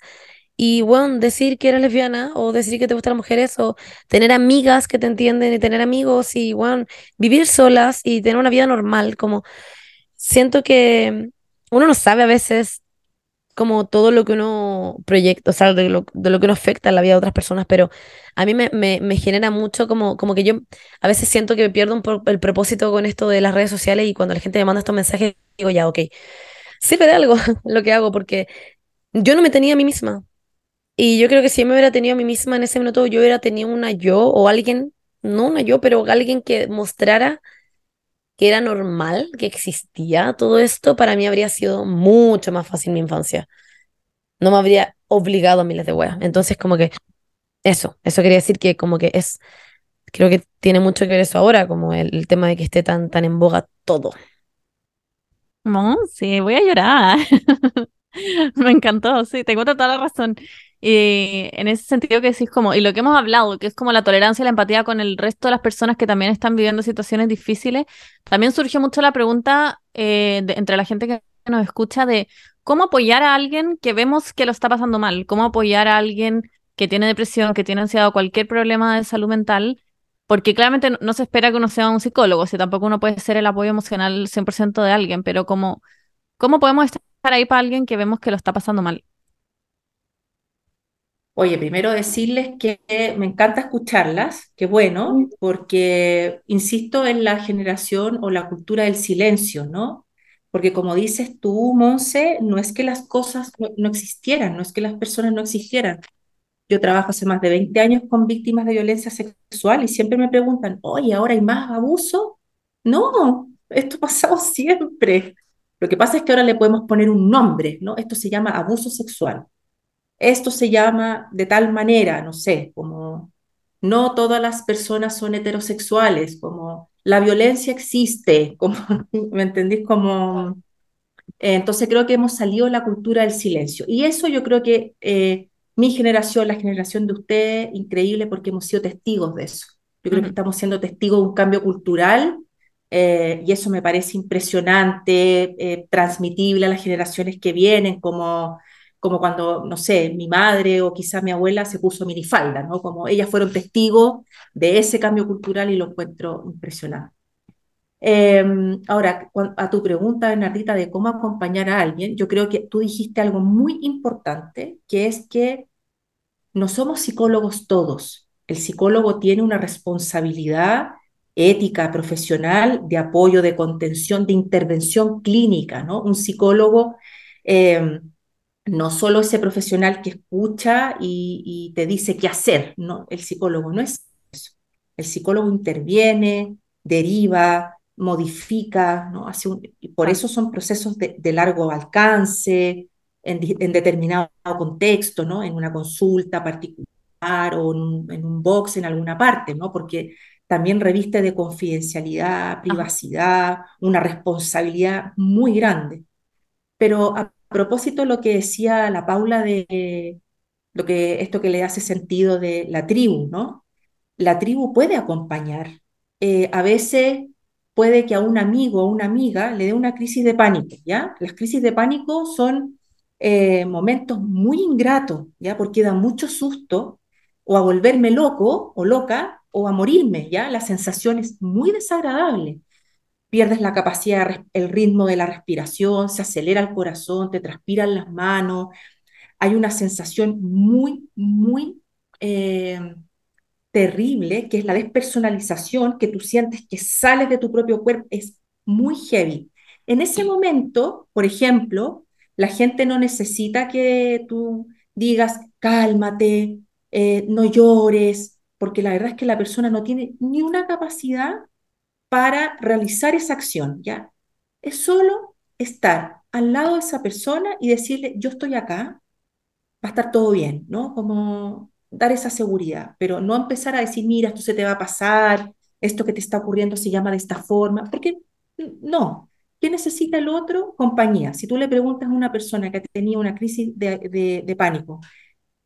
y, bueno, decir que eres lesbiana o decir que te gustan las mujeres o tener amigas que te entienden y tener amigos y, bueno, vivir solas y tener una vida normal, como siento que uno no sabe a veces como todo lo que uno proyecta, o sea, de lo, de lo que uno afecta en la vida de otras personas, pero a mí me, me, me genera mucho como, como que yo a veces siento que me pierdo un el propósito con esto de las redes sociales y cuando la gente me manda estos mensajes, digo, ya, ok, sirve de algo lo que hago porque yo no me tenía a mí misma. Y yo creo que si yo me hubiera tenido a mí misma en ese minuto, yo hubiera tenido una yo o alguien, no una yo, pero alguien que mostrara que era normal, que existía todo esto, para mí habría sido mucho más fácil mi infancia. No me habría obligado a miles de weas. Entonces, como que Eso, eso quería decir que como que es, creo que tiene mucho que ver eso ahora, como el, tema de que esté tan, tan en boga todo. No, sí, voy a llorar. Me encantó, sí, tengo toda la razón. Y en ese sentido que decís como, y lo que hemos hablado, que es como la tolerancia y la empatía con el resto de las personas que también están viviendo situaciones difíciles, también surgió mucho la pregunta eh, entre la gente que nos escucha de cómo apoyar a alguien que vemos que lo está pasando mal, cómo apoyar a alguien que tiene depresión, que tiene ansiedad o cualquier problema de salud mental, porque claramente no, se espera que uno sea un psicólogo, si tampoco uno puede ser el apoyo emocional 100% de alguien, pero como, ¿cómo podemos estar ahí para alguien que vemos que lo está pasando mal? Oye, primero decirles que me encanta escucharlas, qué bueno, porque insisto en la generación o la cultura del silencio, ¿no? Porque como dices tú, Monse, no es que las cosas no, no existieran, no es que las personas no existieran. Yo trabajo hace más de 20 años con víctimas de violencia sexual y siempre me preguntan, oye, ¿ahora hay más abuso? No, esto ha pasado siempre. Lo que pasa es que ahora le podemos poner un nombre, ¿no? Esto se llama abuso sexual. Esto se llama de tal manera, no sé, como no todas las personas son heterosexuales, como la violencia existe, como, ¿me entendís? Como, eh, entonces creo que hemos salido de la cultura del silencio. Y eso yo creo que eh, mi generación, la generación de ustedes, increíble porque hemos sido testigos de eso. Yo creo que estamos siendo testigos de un cambio cultural eh, y eso me parece impresionante, transmitible a las generaciones que vienen, como, como cuando, no sé, mi madre o quizá mi abuela se puso minifalda, ¿no? Como ellas fueron testigos de ese cambio cultural y lo encuentro impresionante. Eh, ahora, a tu pregunta, Bernardita, de cómo acompañar a alguien, yo creo que tú dijiste algo muy importante, que es que no somos psicólogos todos. El psicólogo tiene una responsabilidad ética, profesional, de apoyo, de contención, de intervención clínica, ¿no? Un psicólogo eh, no solo ese profesional que escucha y, y te dice qué hacer, ¿no? El psicólogo no es eso. El psicólogo interviene, deriva, modifica, ¿no? Hace un- y por Ah. eso son procesos de, de largo alcance, en, determinado contexto, ¿no? En una consulta particular o en un, en un box en alguna parte, ¿no? Porque también reviste de confidencialidad, privacidad, una responsabilidad muy grande. Pero a propósito lo que decía la Paula de lo que, esto que le hace sentido de la tribu, ¿no? La tribu puede acompañar. Eh, a veces puede que a un amigo o una amiga le dé una crisis de pánico, ¿ya? Las crisis de pánico son eh, momentos muy ingratos, ¿ya? Porque da mucho susto o a volverme loco o loca o a morirme, ¿ya? La sensación es muy desagradable pierdes la capacidad, el ritmo de la respiración, se acelera el corazón, te transpiran las manos, hay una sensación muy, muy eh, terrible, que es la despersonalización, que tú sientes que sales de tu propio cuerpo, es muy heavy. En ese momento, por ejemplo, la gente no necesita que tú digas, cálmate, eh, no llores, porque la verdad es que la persona no tiene ni una capacidad para realizar esa acción, ¿ya? Es solo estar al lado de esa persona y decirle, yo estoy acá, va a estar todo bien, ¿no? Como dar esa seguridad, pero no empezar a decir, mira, esto se te va a pasar, esto que te está ocurriendo se llama de esta forma, porque no. ¿Qué necesita el otro? Compañía. Si tú le preguntas a una persona que tenía una crisis de, de- de pánico,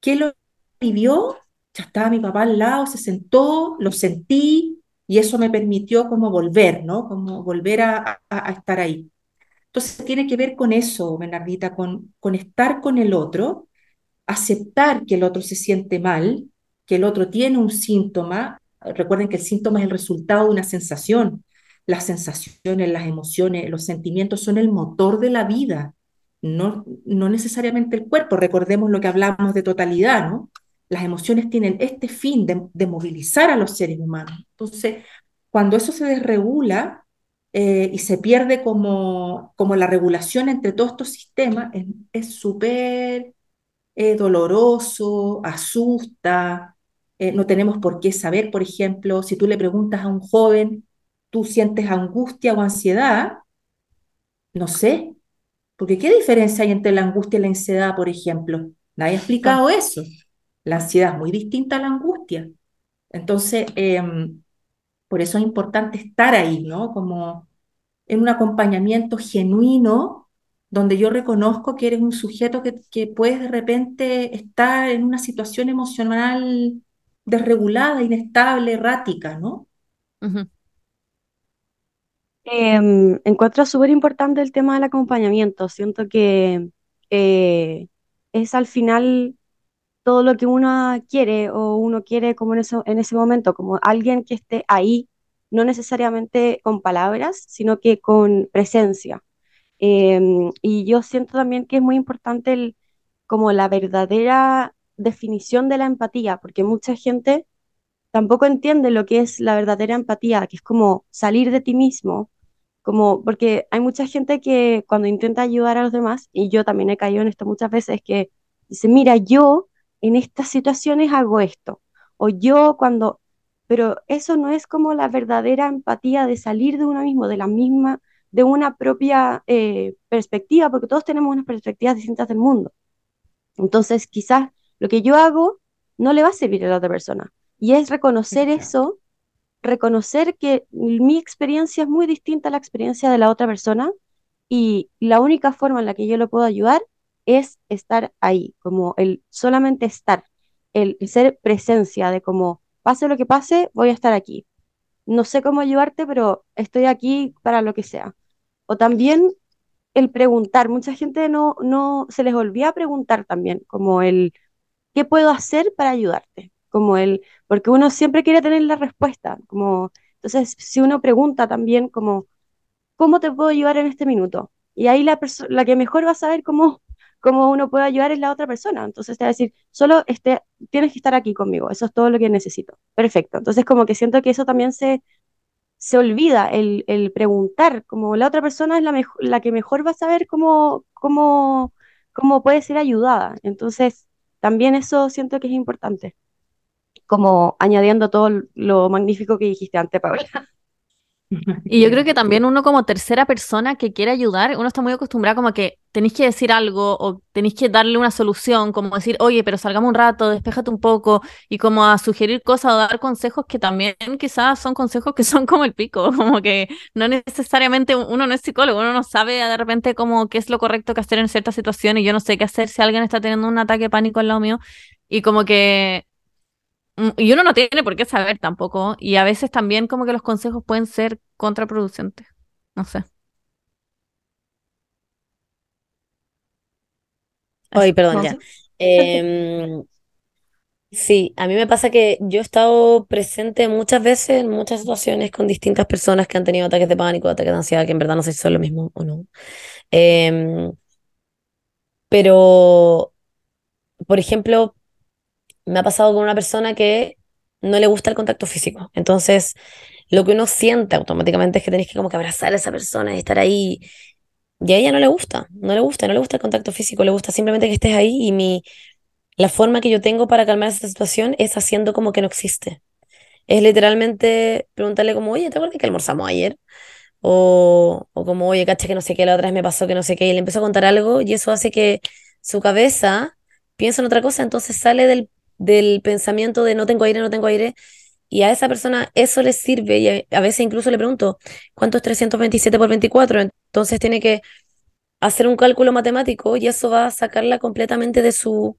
¿qué lo vivió? Ya estaba mi papá al lado, se sentó, lo sentí y eso me permitió como volver, ¿no? Como volver a, a- a estar ahí. Entonces tiene que ver con eso, Bernardita, con, con estar con el otro aceptar que el otro se siente mal, que el otro tiene un síntoma. Recuerden que el síntoma es el resultado de una sensación. Las sensaciones, las emociones, los sentimientos son el motor de la vida, no, no necesariamente el cuerpo. Recordemos lo que hablamos de totalidad, ¿no? Las emociones tienen este fin de, de movilizar a los seres humanos. Entonces, cuando eso se desregula eh, y se pierde como, como la regulación entre todos estos sistemas, es súper es doloroso, asusta, eh, no tenemos por qué saber, por ejemplo, si tú le preguntas a un joven, ¿tú sientes angustia o ansiedad? No sé, porque ¿qué diferencia hay entre la angustia y la ansiedad, por ejemplo? Nadie ha explicado eso. La ansiedad es muy distinta a la angustia. Entonces, em, por eso es importante estar ahí, ¿no? Como en un acompañamiento genuino, donde yo reconozco que eres un sujeto que, que puedes de repente estar en una situación emocional desregulada, inestable, errática, ¿no? Em, encuentro súper importante el tema del acompañamiento. Siento que eh, es al final todo lo que uno quiere o uno quiere como en eso, en ese momento, como alguien que esté ahí, no necesariamente con palabras, sino que con presencia. Em, y yo siento también que es muy importante el, como la verdadera definición de la empatía, porque mucha gente tampoco entiende lo que es la verdadera empatía, que es como salir de ti mismo como, porque hay mucha gente que cuando intenta ayudar a los demás, y yo también he caído en esto muchas veces, que dice, mira, yo en estas situaciones hago esto, o yo cuando, pero eso no es como la verdadera empatía de salir de uno mismo, de la misma, de una propia eh, perspectiva, porque todos tenemos unas perspectivas distintas del mundo. Entonces, quizás lo que yo hago no le va a servir a la otra persona. Y es reconocer eso reconocer que mi experiencia es muy distinta a la experiencia de la otra persona y la única forma en la que yo lo puedo ayudar es estar ahí, como el solamente estar, el, ser presencia de como pase lo que pase, voy a estar aquí. No sé cómo ayudarte, pero estoy aquí para lo que sea. O también el preguntar, mucha gente no, no se les olvida preguntar también, como el ¿qué puedo hacer para ayudarte? como el, porque uno siempre quiere tener la respuesta, como, entonces si uno pregunta también como, ¿cómo te puedo ayudar en este minuto? Y ahí la, la que mejor va a saber cómo, cómo uno puede ayudar es la otra persona, entonces te va a decir, solo este, tienes que estar aquí conmigo, eso es todo lo que necesito, perfecto, entonces como que siento que eso también se, se olvida, el, el preguntar, como la otra persona es la, la que mejor va a saber cómo, cómo, cómo puede ser ayudada, entonces también eso siento que es importante. Como añadiendo todo lo magnífico que dijiste antes, Paula. Y yo creo que también uno como tercera persona que quiere ayudar, uno está muy acostumbrado como que tenéis que decir algo o tenéis que darle una solución, como decir, oye, pero salgamos un rato, despéjate un poco, y como a sugerir cosas o dar consejos que también quizás son consejos que son como el pico, como que no necesariamente uno no es psicólogo, uno no sabe de repente como qué es lo correcto que hacer en ciertas situaciones, yo no sé qué hacer si alguien está teniendo un ataque de pánico al lado mío, y como que Mm, y uno no tiene por qué saber tampoco. Y a veces también como que los consejos pueden ser contraproducentes. No sé. Ay, perdón, ya. Em, sí, a mí me pasa que yo he estado presente muchas veces en muchas situaciones con distintas personas que han tenido ataques de pánico, ataques de ansiedad, que en verdad no sé si son lo mismo o no. Em, pero, por ejemplo, me ha pasado con una persona que no le gusta el contacto físico. Entonces, lo que uno siente automáticamente es que tenés que como que abrazar a esa persona y estar ahí. Y a ella no le gusta, no le gusta, no le gusta el contacto físico, le gusta simplemente que estés ahí y mi, la forma que yo tengo para calmar esa situación es haciendo como que no existe. Es literalmente preguntarle como, oye, ¿te acuerdas que almorzamos ayer? O, o como, oye, caché que no sé qué, la otra vez me pasó que no sé qué, y le empezó a contar algo y eso hace que su cabeza piense en otra cosa, entonces sale del del pensamiento de no tengo aire, no tengo aire, y a esa persona eso le sirve, y a, veces incluso le pregunto, ¿cuánto es 327 por 24? Entonces tiene que hacer un cálculo matemático y eso va a sacarla completamente de su,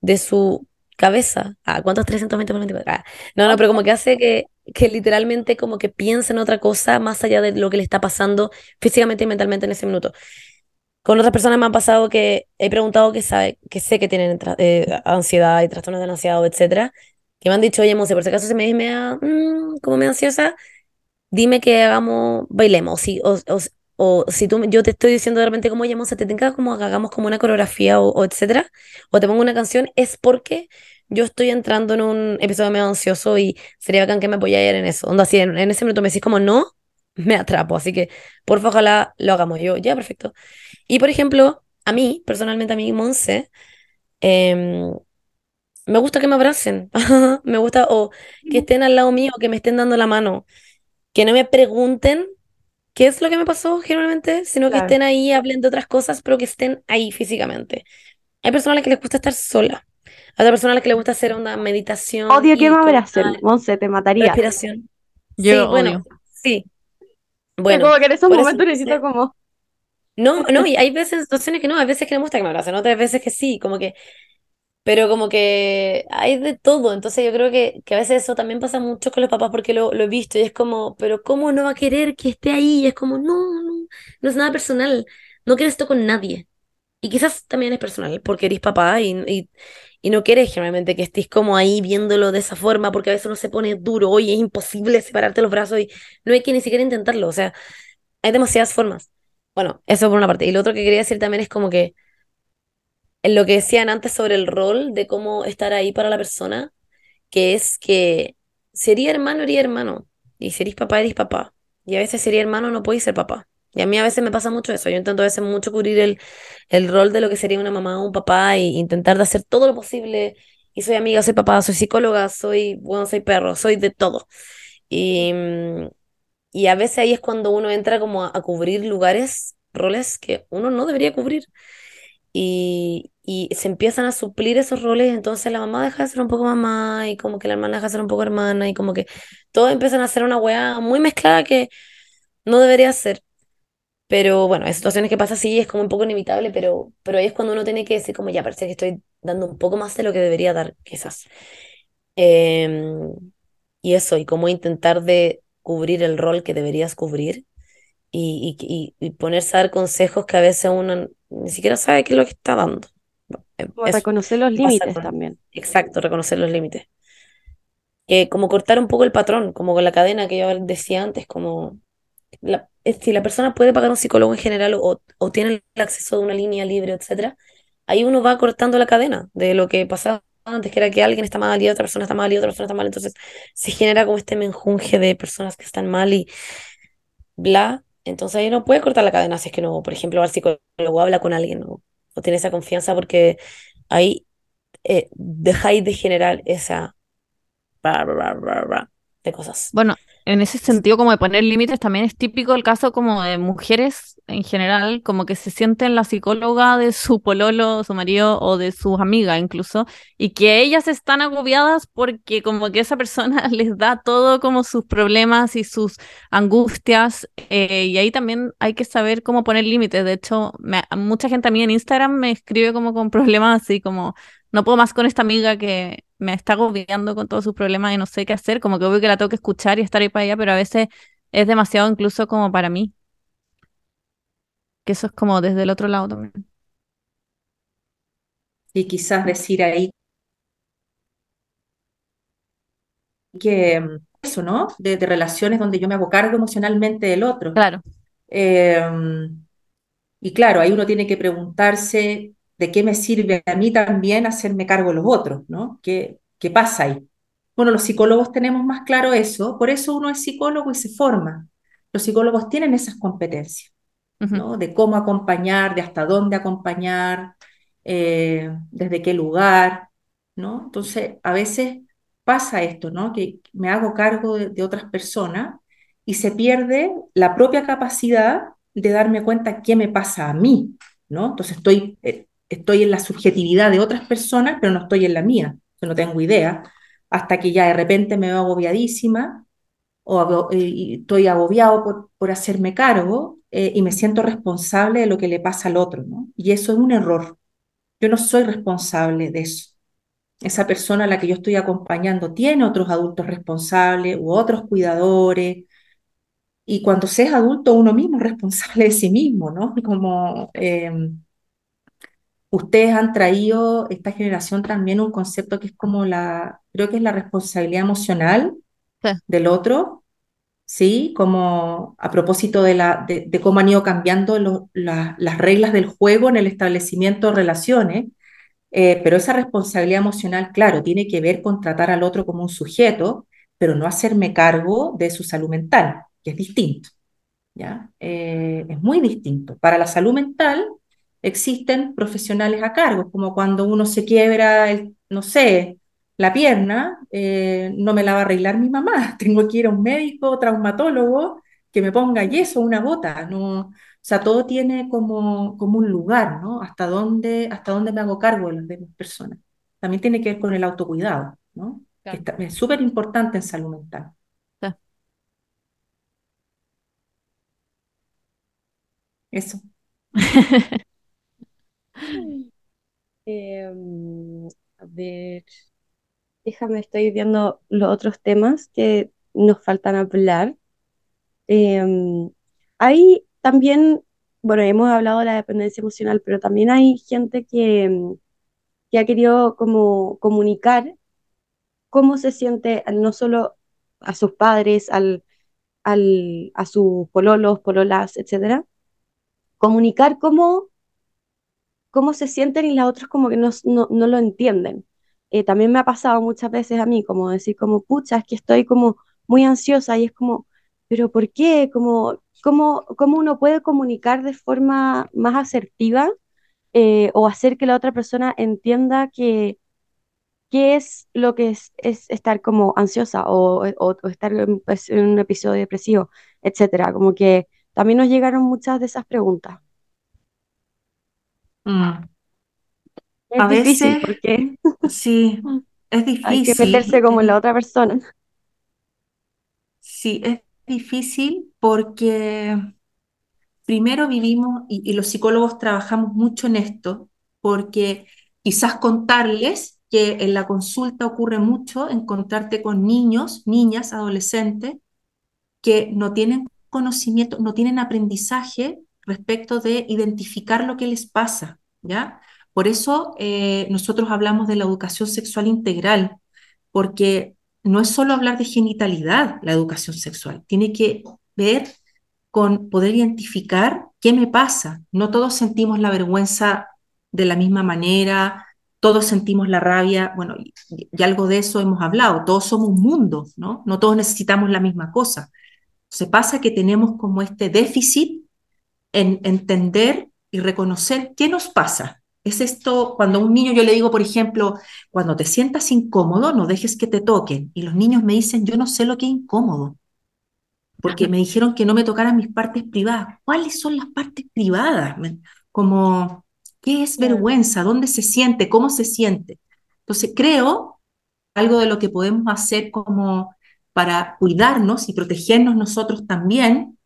de su cabeza. Ah, ¿cuánto es 320 por 24? Ah, no, no, pero como que hace que, que literalmente como que piense en otra cosa más allá de lo que le está pasando físicamente y mentalmente en ese minuto. Con otras personas me han pasado que he preguntado que, sabe, que sé que tienen eh, ansiedad y trastornos de ansiedad, etcétera, que me han dicho, oye, Monse, por si acaso se me dice mm, como me ansiosa, dime que hagamos, bailemos, o, o, o, si tú, yo te estoy diciendo de repente como, oye, Monse, te tenga como hagamos como una coreografía o, etcétera, o te pongo una canción, es porque yo estoy entrando en un episodio medio ansioso y sería bacán que me apoyara en eso. Onda, así en, ese momento me decís como no, me atrapo. Así que, porfa, ojalá lo hagamos yo. Ya, perfecto. Y por ejemplo, a mí, personalmente a mí, Monse, em, me gusta que me abracen, me gusta o que estén al lado mío, que me estén dando la mano, que no me pregunten qué es lo que me pasó generalmente, sino que estén ahí, hablen de otras cosas, pero que estén ahí físicamente. Hay personas a las que les gusta estar sola, A otra persona a la que le gusta hacer una meditación. Odio que me abracen, Monse, te mataría. Respiración. Yo sí, bueno, odio. sí. Bueno, Bueno, como que en esos momentos necesito como... No, no, y hay veces, situaciones que no, hay veces que no me gusta que me abracen, otras veces que sí, como que, pero como que hay de todo, entonces yo creo que, que a veces eso también pasa mucho con los papás porque lo, lo he visto y es como, pero ¿cómo no va a querer que esté ahí? Y es como, no, no, no es nada personal, no quieres esto con nadie. Y quizás también es personal porque eres papá y, y, y no quieres generalmente que estés como ahí viéndolo de esa forma porque a veces uno se pone duro, oye, es imposible separarte los brazos y no hay que ni siquiera intentarlo, o sea, hay demasiadas formas. Bueno, eso por una parte. Y lo otro que quería decir también es como que en lo que decían antes sobre el rol de cómo estar ahí para la persona, que es que sería hermano, eres hermano. Y si eres papá, eres papá. Y a veces sería hermano, no podéis ser papá. Y a mí a veces me pasa mucho eso. Yo intento a veces mucho cubrir el, el rol de lo que sería una mamá o un papá e intentar de hacer todo lo posible. Y soy amiga, soy papá, soy psicóloga, soy, bueno, soy perro, soy de todo. Y, y a veces ahí es cuando uno entra como a cubrir lugares, roles que uno no debería cubrir. Y, y se empiezan a suplir esos roles, entonces la mamá deja de ser un poco mamá y como que la hermana deja de ser un poco hermana y como que todos empiezan a hacer una weá muy mezclada que no debería ser. Pero bueno, hay situaciones que pasa así, es como un poco inevitable, pero, pero ahí es cuando uno tiene que decir como ya parece que estoy dando un poco más de lo que debería dar, quizás. Em, y eso, y cómo intentar de cubrir el rol que deberías cubrir y, y, y- ponerse a dar consejos que a veces uno ni siquiera sabe qué es lo que está dando. Como Eso, reconocer los límites con- también. exacto, reconocer los límites. Que como cortar un poco el patrón, como con la cadena que yo decía antes, como la- si la persona puede pagar un psicólogo en general o, o tiene el acceso a una línea libre, etcétera, ahí uno va cortando la cadena de lo que pasaba antes, que era que alguien está mal y otra persona está mal y otra persona está mal, entonces se genera como este menjunje de personas que están mal y bla, entonces ahí no puede cortar la cadena si es que no, por ejemplo, al psicólogo habla con alguien o, tiene esa confianza porque ahí eh, dejáis de generar esa de cosas. Bueno, en ese sentido, como de poner límites, también es típico el caso como de mujeres en general, como que se sienten la psicóloga de su pololo, su marido o de sus amigas incluso, y que ellas están agobiadas porque como que esa persona les da todo como sus problemas y sus angustias, eh, y ahí también hay que saber cómo poner límites. De hecho, me- mucha gente a mí en Instagram me escribe como con problemas así como no puedo más con esta amiga que me está agobiando con todos sus problemas y no sé qué hacer, como que obvio que la tengo que escuchar y estar ahí para ella, pero a veces es demasiado incluso como para mí. Que eso es como desde el otro lado también. Y quizás decir ahí que eso, ¿no? De, de relaciones donde yo me hago cargo emocionalmente del otro. Claro, Eh, y claro, ahí uno tiene que preguntarse de qué me sirve a mí también hacerme cargo de los otros, ¿no? ¿Qué, qué pasa ahí? Bueno, los psicólogos tenemos más claro eso, por eso uno es psicólogo y se forma. Los psicólogos tienen esas competencias. ¿no? De cómo acompañar, de hasta dónde acompañar, eh, desde qué lugar, ¿no? Entonces, a veces pasa esto, ¿no? Que me hago cargo de, de otras personas y se pierde la propia capacidad de darme cuenta qué me pasa a mí, ¿no? Entonces estoy, eh, estoy en la subjetividad de otras personas, pero no estoy en la mía, yo no tengo idea, hasta que ya de repente me veo agobiadísima o eh, estoy agobiado por, hacerme cargo eh, y me siento responsable de lo que le pasa al otro, ¿no? Y eso es un error. Yo no soy responsable de eso. Esa persona a la que yo estoy acompañando tiene otros adultos responsables u otros cuidadores. Y cuando se es adulto, uno mismo es responsable de sí mismo, ¿no? Como eh, ustedes han traído, esta generación también, un concepto que es como la, creo que es la responsabilidad emocional sí, del otro, ¿sí? Como a propósito de, la, de, de cómo han ido cambiando lo- la- las reglas del juego en el establecimiento de relaciones, eh, pero esa responsabilidad emocional, claro, tiene que ver con tratar al otro como un sujeto, pero no hacerme cargo de su salud mental, que es distinto, ¿ya? Eh, es muy distinto. Para la salud mental existen profesionales a cargo, como cuando uno se quiebra, el, no sé, la pierna, eh, no me la va a arreglar mi mamá, tengo que ir a un médico, traumatólogo, que me ponga yeso, una gota, no, o sea, todo tiene como, como un lugar, ¿no? Hasta dónde, hasta dónde me hago cargo de las demás personas. también tiene que ver con el autocuidado, ¿no? Claro. es súper importante en salud mental. Sí. Eso. Em, a ver, déjame, estoy viendo los otros temas que nos faltan hablar. Em, hay también, bueno, hemos hablado de la dependencia emocional, pero también hay gente que, em, que ha querido como comunicar cómo se siente no solo a sus padres, al, al, a sus pololos, pololas, etcétera, comunicar cómo cómo se sienten y las otras como que no, no, no lo entienden. Eh, también me ha pasado muchas veces a mí, como decir como, pucha, es que estoy como muy ansiosa y es como, pero ¿por qué? Como, ¿cómo, cómo uno puede comunicar de forma más asertiva eh, o hacer que la otra persona entienda que qué es lo que es, es estar como ansiosa o, o- o estar en, pues, en un episodio depresivo, etcétera? Como que también nos llegaron muchas de esas preguntas. Mm. Es A difícil veces, porque sí, es hay que difícil. meterse como en la otra persona. Sí, es difícil porque primero vivimos, y, y los psicólogos trabajamos mucho en esto, porque quizás contarles que en la consulta ocurre mucho encontrarte con niños, niñas, adolescentes, que no tienen conocimiento, no tienen aprendizaje respecto de identificar lo que les pasa, ¿ya? Por eso eh, nosotros hablamos de la educación sexual integral, porque no es solo hablar de genitalidad la educación sexual, tiene que ver con poder identificar qué me pasa. No todos sentimos la vergüenza de la misma manera, todos sentimos la rabia, bueno, y, y algo de eso hemos hablado, todos somos un mundo, ¿no? No todos necesitamos la misma cosa. Se pasa que tenemos como este déficit en entender y reconocer qué nos pasa. Es esto, cuando a un niño yo le digo, por ejemplo, cuando te sientas incómodo, no dejes que te toquen. Y los niños me dicen, yo no sé lo que es incómodo, porque me dijeron que no me tocaran mis partes privadas. ¿Cuáles son las partes privadas? Como, ¿qué es vergüenza? ¿Dónde se siente? ¿Cómo se siente? Entonces, creo algo de lo que podemos hacer como para cuidarnos y protegernos nosotros también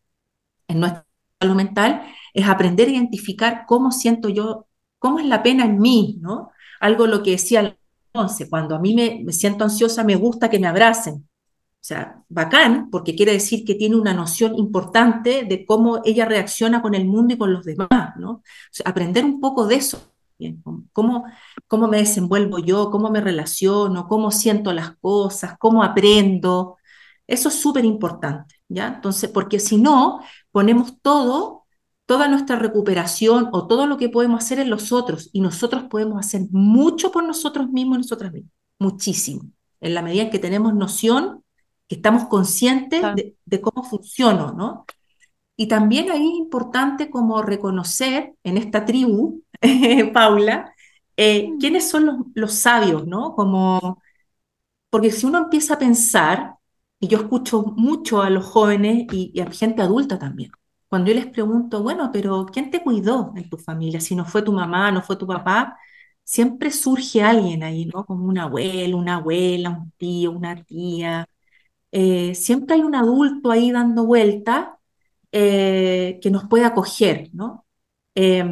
en nuestra salud mental es aprender a identificar cómo siento yo, cómo es la pena en mí, ¿no? Algo lo que decía entonces, cuando a mí me, siento ansiosa, me gusta que me abracen. O sea, bacán, porque quiere decir que tiene una noción importante de cómo ella reacciona con el mundo y con los demás, ¿no? Aprender un poco de eso, cómo, cómo me desenvuelvo yo, cómo me relaciono, cómo siento las cosas, cómo aprendo. Eso es súper importante, ¿ya? Entonces, porque si no, ponemos todo, toda nuestra recuperación o todo lo que podemos hacer en los otros y nosotros podemos hacer mucho por nosotros mismos y nosotras mismas, muchísimo, en la medida en que tenemos noción que estamos conscientes de, de cómo funciono, ¿no? Y también ahí es importante como reconocer en esta tribu, Paula, eh, quiénes son los, los sabios, ¿no? Como, porque si uno empieza a pensar, y yo escucho mucho a los jóvenes y, a gente adulta también, cuando yo les pregunto, bueno, pero ¿quién te cuidó en tu familia? Si no fue tu mamá, no fue tu papá, siempre surge alguien ahí, ¿no? Como un abuelo, una abuela, un tío, una tía eh, siempre hay un adulto ahí dando vuelta eh, que nos puede acoger, ¿no? Eh,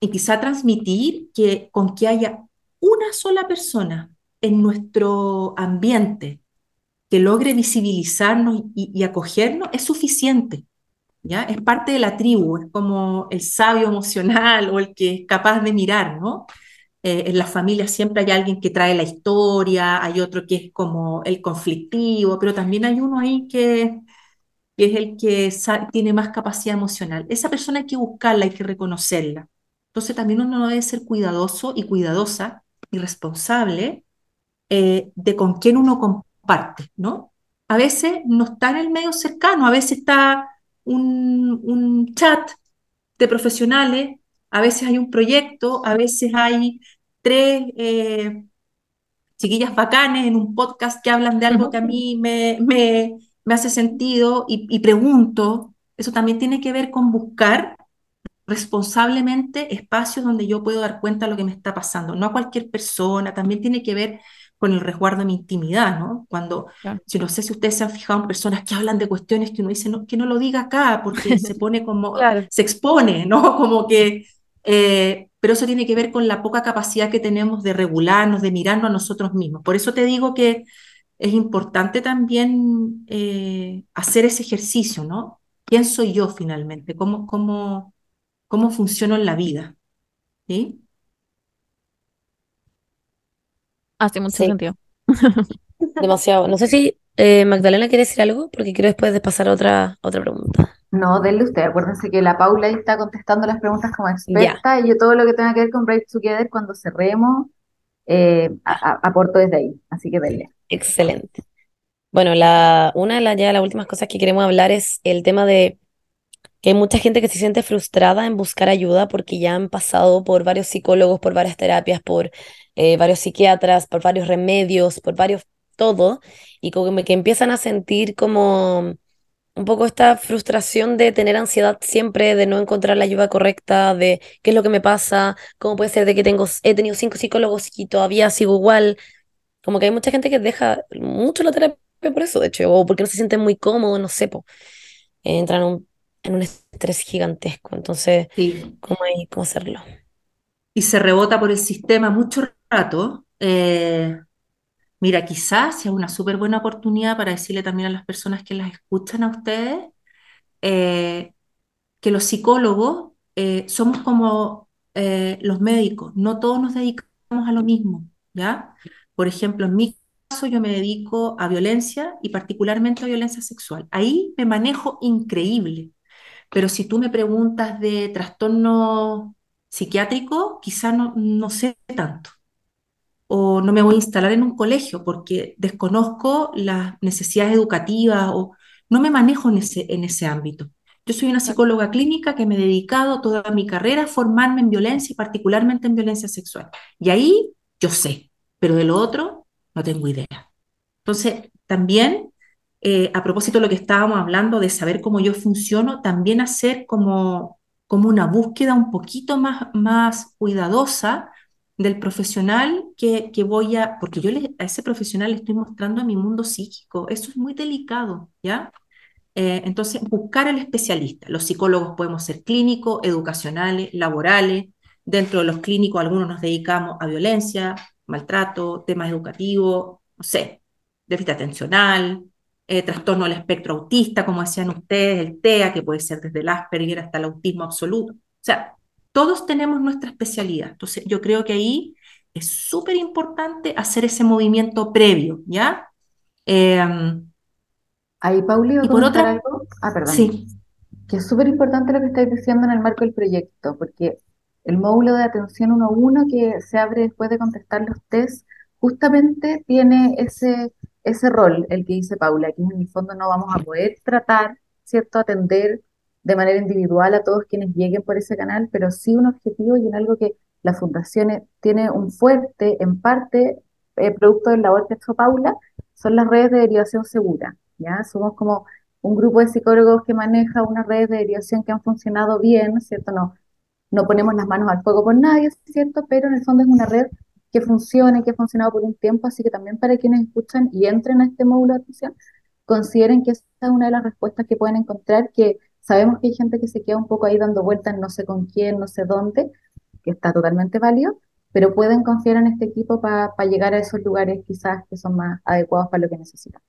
y quizá transmitir que con que haya una sola persona en nuestro ambiente que logre visibilizarnos y, y acogernos es suficiente, ¿ya? Es parte de la tribu, es como el sabio emocional o el que es capaz de mirar, ¿no? Eh, en las familias siempre hay alguien que trae la historia, hay otro que es como el conflictivo, pero también hay uno ahí que, que es el que tiene más capacidad emocional. Esa persona hay que buscarla, hay que reconocerla. Entonces también uno debe ser cuidadoso y cuidadosa y responsable eh, de con quién uno comparte, ¿no? A veces no está en el medio cercano, a veces está un, un chat de profesionales, a veces hay un proyecto, a veces hay tres eh, chiquillas bacanes en un podcast que hablan de algo que a mí me, me, me hace sentido y, y pregunto. Eso también tiene que ver con buscar responsablemente espacios donde yo puedo dar cuenta de lo que me está pasando, no a cualquier persona, también tiene que ver con el resguardo de mi intimidad, ¿no? Cuando, Claro. si no sé si ustedes se han fijado en personas que hablan de cuestiones que uno dice, no, que no lo diga acá, porque se pone como, Claro. se expone, ¿no? Como que, eh, pero eso tiene que ver con la poca capacidad que tenemos de regularnos, de mirarnos a nosotros mismos. Por eso te digo que es importante también eh, hacer ese ejercicio, ¿no? ¿Quién soy yo finalmente? ¿Cómo, cómo, cómo funciono en la vida? ¿Sí? Hace mucho Sí. sentido. Demasiado. No sé si eh, Magdalena quiere decir algo, porque quiero después de pasar a otra, otra pregunta. No, denle usted. Acuérdense que la Paula ahí está contestando las preguntas como experta y yo todo lo que tenga que ver con Brave Together cuando cerremos eh, a- a- aporto desde ahí. Así que denle. Excelente. Bueno, la, una de las, ya las últimas cosas que queremos hablar es el tema de que hay mucha gente que se siente frustrada en buscar ayuda porque ya han pasado por varios psicólogos, por varias terapias, por eh, varios psiquiatras, por varios remedios, por varios todo, y como que empiezan a sentir como un poco esta frustración de tener ansiedad siempre, de no encontrar la ayuda correcta, de qué es lo que me pasa, cómo puede ser de que tengo, he tenido cinco psicólogos y todavía sigo igual. Como que hay mucha gente que deja mucho la terapia por eso, de hecho, o porque no se sienten muy cómodos, no sé, po. Entran en un, en un estrés gigantesco. Entonces, Sí. ¿cómo, hay, cómo hacerlo? Y se rebota por el sistema mucho rato. eh, mira, quizás sea una súper buena oportunidad para decirle también a las personas que las escuchan a ustedes eh, que los psicólogos eh, somos como los médicos, no todos nos dedicamos a lo mismo, ¿ya? Por ejemplo, en mi caso yo me dedico a violencia y particularmente a violencia sexual. Ahí me manejo increíble, pero si tú me preguntas de trastorno psiquiátrico, quizá no, no sé tanto. O no me voy a instalar en un colegio porque desconozco las necesidades educativas o no me manejo en ese, en ese ámbito. Yo soy una psicóloga clínica que me he dedicado toda mi carrera a formarme en violencia y particularmente en violencia sexual. Y ahí yo sé, pero de lo otro no tengo idea. Entonces, también, eh, a propósito de lo que estábamos hablando de saber cómo yo funciono, también hacer como, como una búsqueda un poquito más, más cuidadosa del profesional que, que voy a, porque yo le- a ese profesional le estoy mostrando a mi mundo psíquico, eso es muy delicado, ¿ya? Eh, entonces, buscar al especialista. Los psicólogos podemos ser clínicos, educacionales, laborales. Dentro de los clínicos, algunos nos dedicamos a violencia, maltrato, temas educativos, no sé, déficit atencional, eh, trastorno del espectro autista, como decían ustedes, el TEA, que puede ser desde el Asperger hasta el autismo absoluto. O sea, todos tenemos nuestra especialidad. Entonces, yo creo que ahí es súper importante hacer ese movimiento previo, ¿ya? Eh, Ahí, Pauli, a Y por otra- algo. Ah, perdón. sí, Que es súper importante lo que estáis diciendo en el marco del proyecto, porque el módulo de atención 1-1 que se abre después de contestar los test, justamente tiene ese, ese rol, el que dice Paula, que en el fondo no vamos a poder tratar, ¿cierto? Atender de manera individual a todos quienes lleguen por ese canal, pero sí un objetivo y en algo que la Fundación tiene un fuerte, en parte, eh, producto del labor que ha hecho Paula, son las redes de derivación segura, ¿ya? Somos como un grupo de psicólogos que maneja unas redes de derivación que han funcionado bien, ¿cierto? No, no ponemos las manos al fuego por nadie, ¿cierto? Pero en el fondo es una red que funciona y que ha funcionado por un tiempo, así que también para quienes escuchan y entren a este módulo de atención, consideren que esa es una de las respuestas que pueden encontrar, que sabemos que hay gente que se queda un poco ahí dando vueltas, no sé con quién, no sé dónde, que está totalmente válido, pero pueden confiar en este equipo para llegar a esos lugares quizás que son más adecuados para lo que necesitan.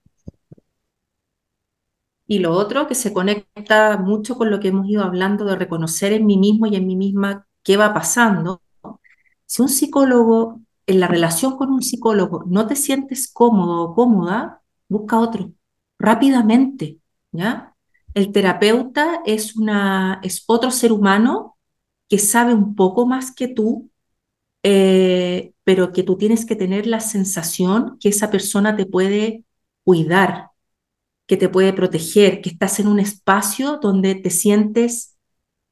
Y lo otro que se conecta mucho con lo que hemos ido hablando de reconocer en mí mismo y en mí misma qué va pasando. Si un psicólogo, en la relación con un psicólogo, no te sientes cómodo o cómoda, busca otro, rápidamente, ¿ya? El terapeuta es una, es otro ser humano que sabe un poco más que tú, eh, pero que tú tienes que tener la sensación que esa persona te puede cuidar, que te puede proteger, que estás en un espacio donde te sientes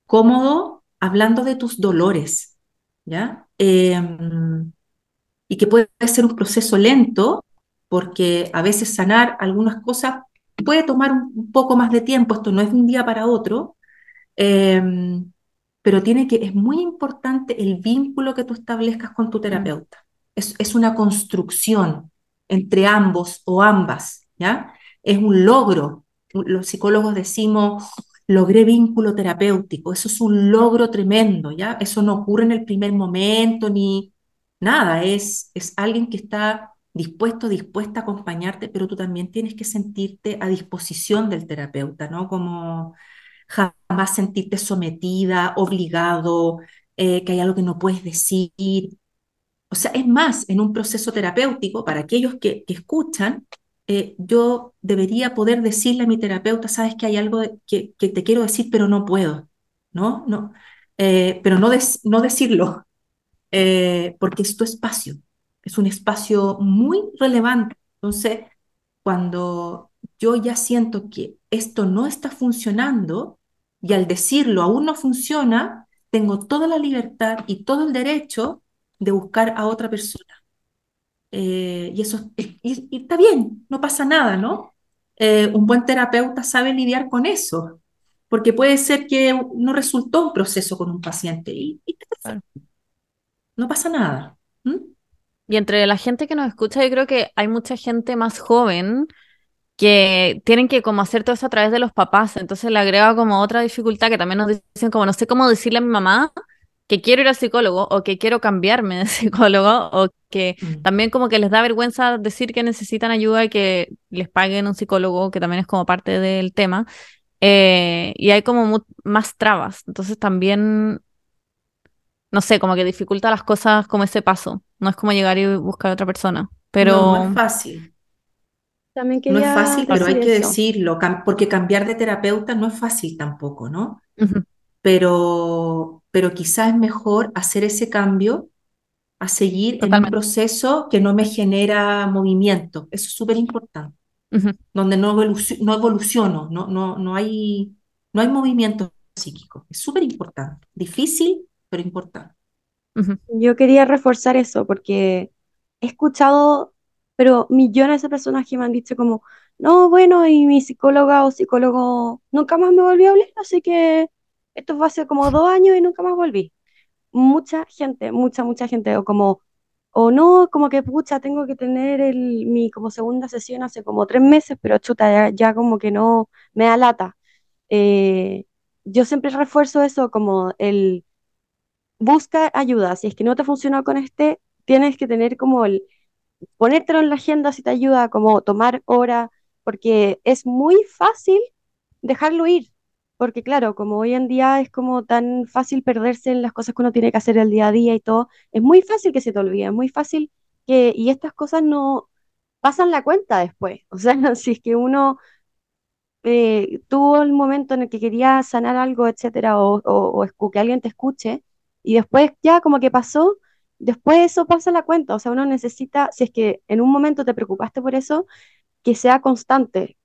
cómodo hablando de tus dolores, ¿ya? Eh, y que puede ser un proceso lento, porque a veces sanar algunas cosas puede tomar un, poco más de tiempo, esto no es de un día para otro, eh, pero tiene que, es muy importante el vínculo que tú establezcas con tu terapeuta. Es, es una construcción entre ambos o ambas, ¿ya? Es un logro. Los psicólogos decimos, logré vínculo terapéutico, eso es un logro tremendo, ¿ya? Eso no ocurre en el primer momento ni nada, es, es alguien que está dispuesto, dispuesta a acompañarte, pero tú también tienes que sentirte a disposición del terapeuta, ¿no? Como jamás sentirte sometida, obligado, eh, que hay algo que no puedes decir. O sea, es más, en un proceso terapéutico, para aquellos que, escuchan, eh, yo debería poder decirle a mi terapeuta, sabes que hay algo que, te quiero decir, pero no puedo, ¿no? no eh, pero no, no decirlo, porque es tu espacio, es un espacio muy relevante. Entonces, cuando yo ya siento que esto no está funcionando y al decirlo aún no funciona, tengo toda la libertad y todo el derecho de buscar a otra persona. Eh, y eso y, está bien, no pasa nada, ¿no? Eh, un buen terapeuta sabe lidiar con eso, porque puede ser que no resultó un proceso con un paciente y, no pasa nada. Y entre la gente que nos escucha, yo creo que hay mucha gente más joven que tienen que como hacer todo eso a través de los papás, entonces le agrega como otra dificultad que también nos dicen como no sé cómo decirle a mi mamá que quiero ir al psicólogo o que quiero cambiarme de psicólogo o que mm. también como que les da vergüenza decir que necesitan ayuda y que les paguen un psicólogo, que también es como parte del tema. Eh, y hay como más trabas, entonces también, no sé, como que dificulta las cosas como ese paso, no es como llegar y buscar a otra persona, pero... No, es fácil. También no es fácil, pero hay que decirlo, porque cambiar de terapeuta no es fácil tampoco, ¿no? pero, pero quizás es mejor hacer ese cambio a seguir en un proceso que no me genera movimiento. Eso es súper importante. Donde no, no evoluciono, no, no, no, hay, no hay movimiento psíquico. Es súper importante. Difícil, pero importante. Yo quería reforzar eso porque he escuchado pero millones de personas que me han dicho como, no, bueno, y mi psicóloga o psicólogo nunca más me volvió a hablar, así que esto fue hace como dos años y nunca más volví. Mucha gente, mucha, mucha gente, o como, o no, como que pucha, tengo que tener el, mi como segunda sesión hace como tres meses, pero chuta, ya, como que no me da lata. Eh, yo siempre refuerzo eso como el busca ayuda, si es que no te funciona con este, tienes que tener como el, ponértelo en la agenda si te ayuda, como tomar hora, porque es muy fácil dejarlo ir, porque claro, como hoy en día es como tan fácil perderse en las cosas que uno tiene que hacer el día a día y todo, es muy fácil que se te olvide, es muy fácil que, y estas cosas no pasan la cuenta después, o sea, si es que uno eh, tuvo el momento en el que quería sanar algo, etcétera, o, o, o que alguien te escuche, y después ya como que pasó, después eso pasa la cuenta, o sea, uno necesita, si es que en un momento te preocupaste por eso, que sea constante,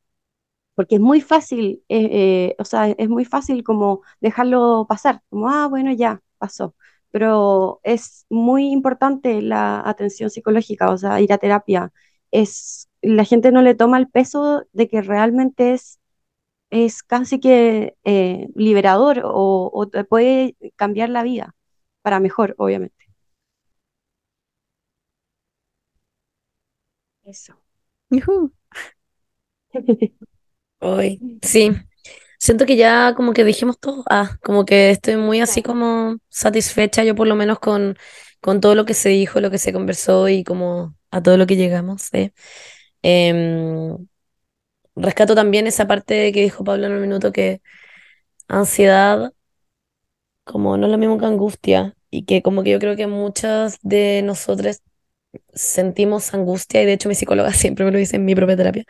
porque es muy fácil, eh, eh, o sea, es muy fácil como dejarlo pasar, como, ah, bueno, ya, pasó, pero es muy importante la atención psicológica, o sea, ir a terapia, es, la gente no le toma el peso de que realmente es, es casi que eh, liberador o, o te puede cambiar la vida para mejor, obviamente. Eso. Hoy, sí. Siento que ya como que dijimos todo. Ah, como que estoy muy así como satisfecha yo por lo menos con, con todo lo que se dijo, lo que se conversó y como a todo lo que llegamos. Em, rescato también esa parte que dijo Pablo en un minuto que ansiedad como no es lo mismo que angustia y que como que yo creo que muchas de nosotras sentimos angustia y de hecho mi psicóloga siempre me lo dice en mi propia terapia.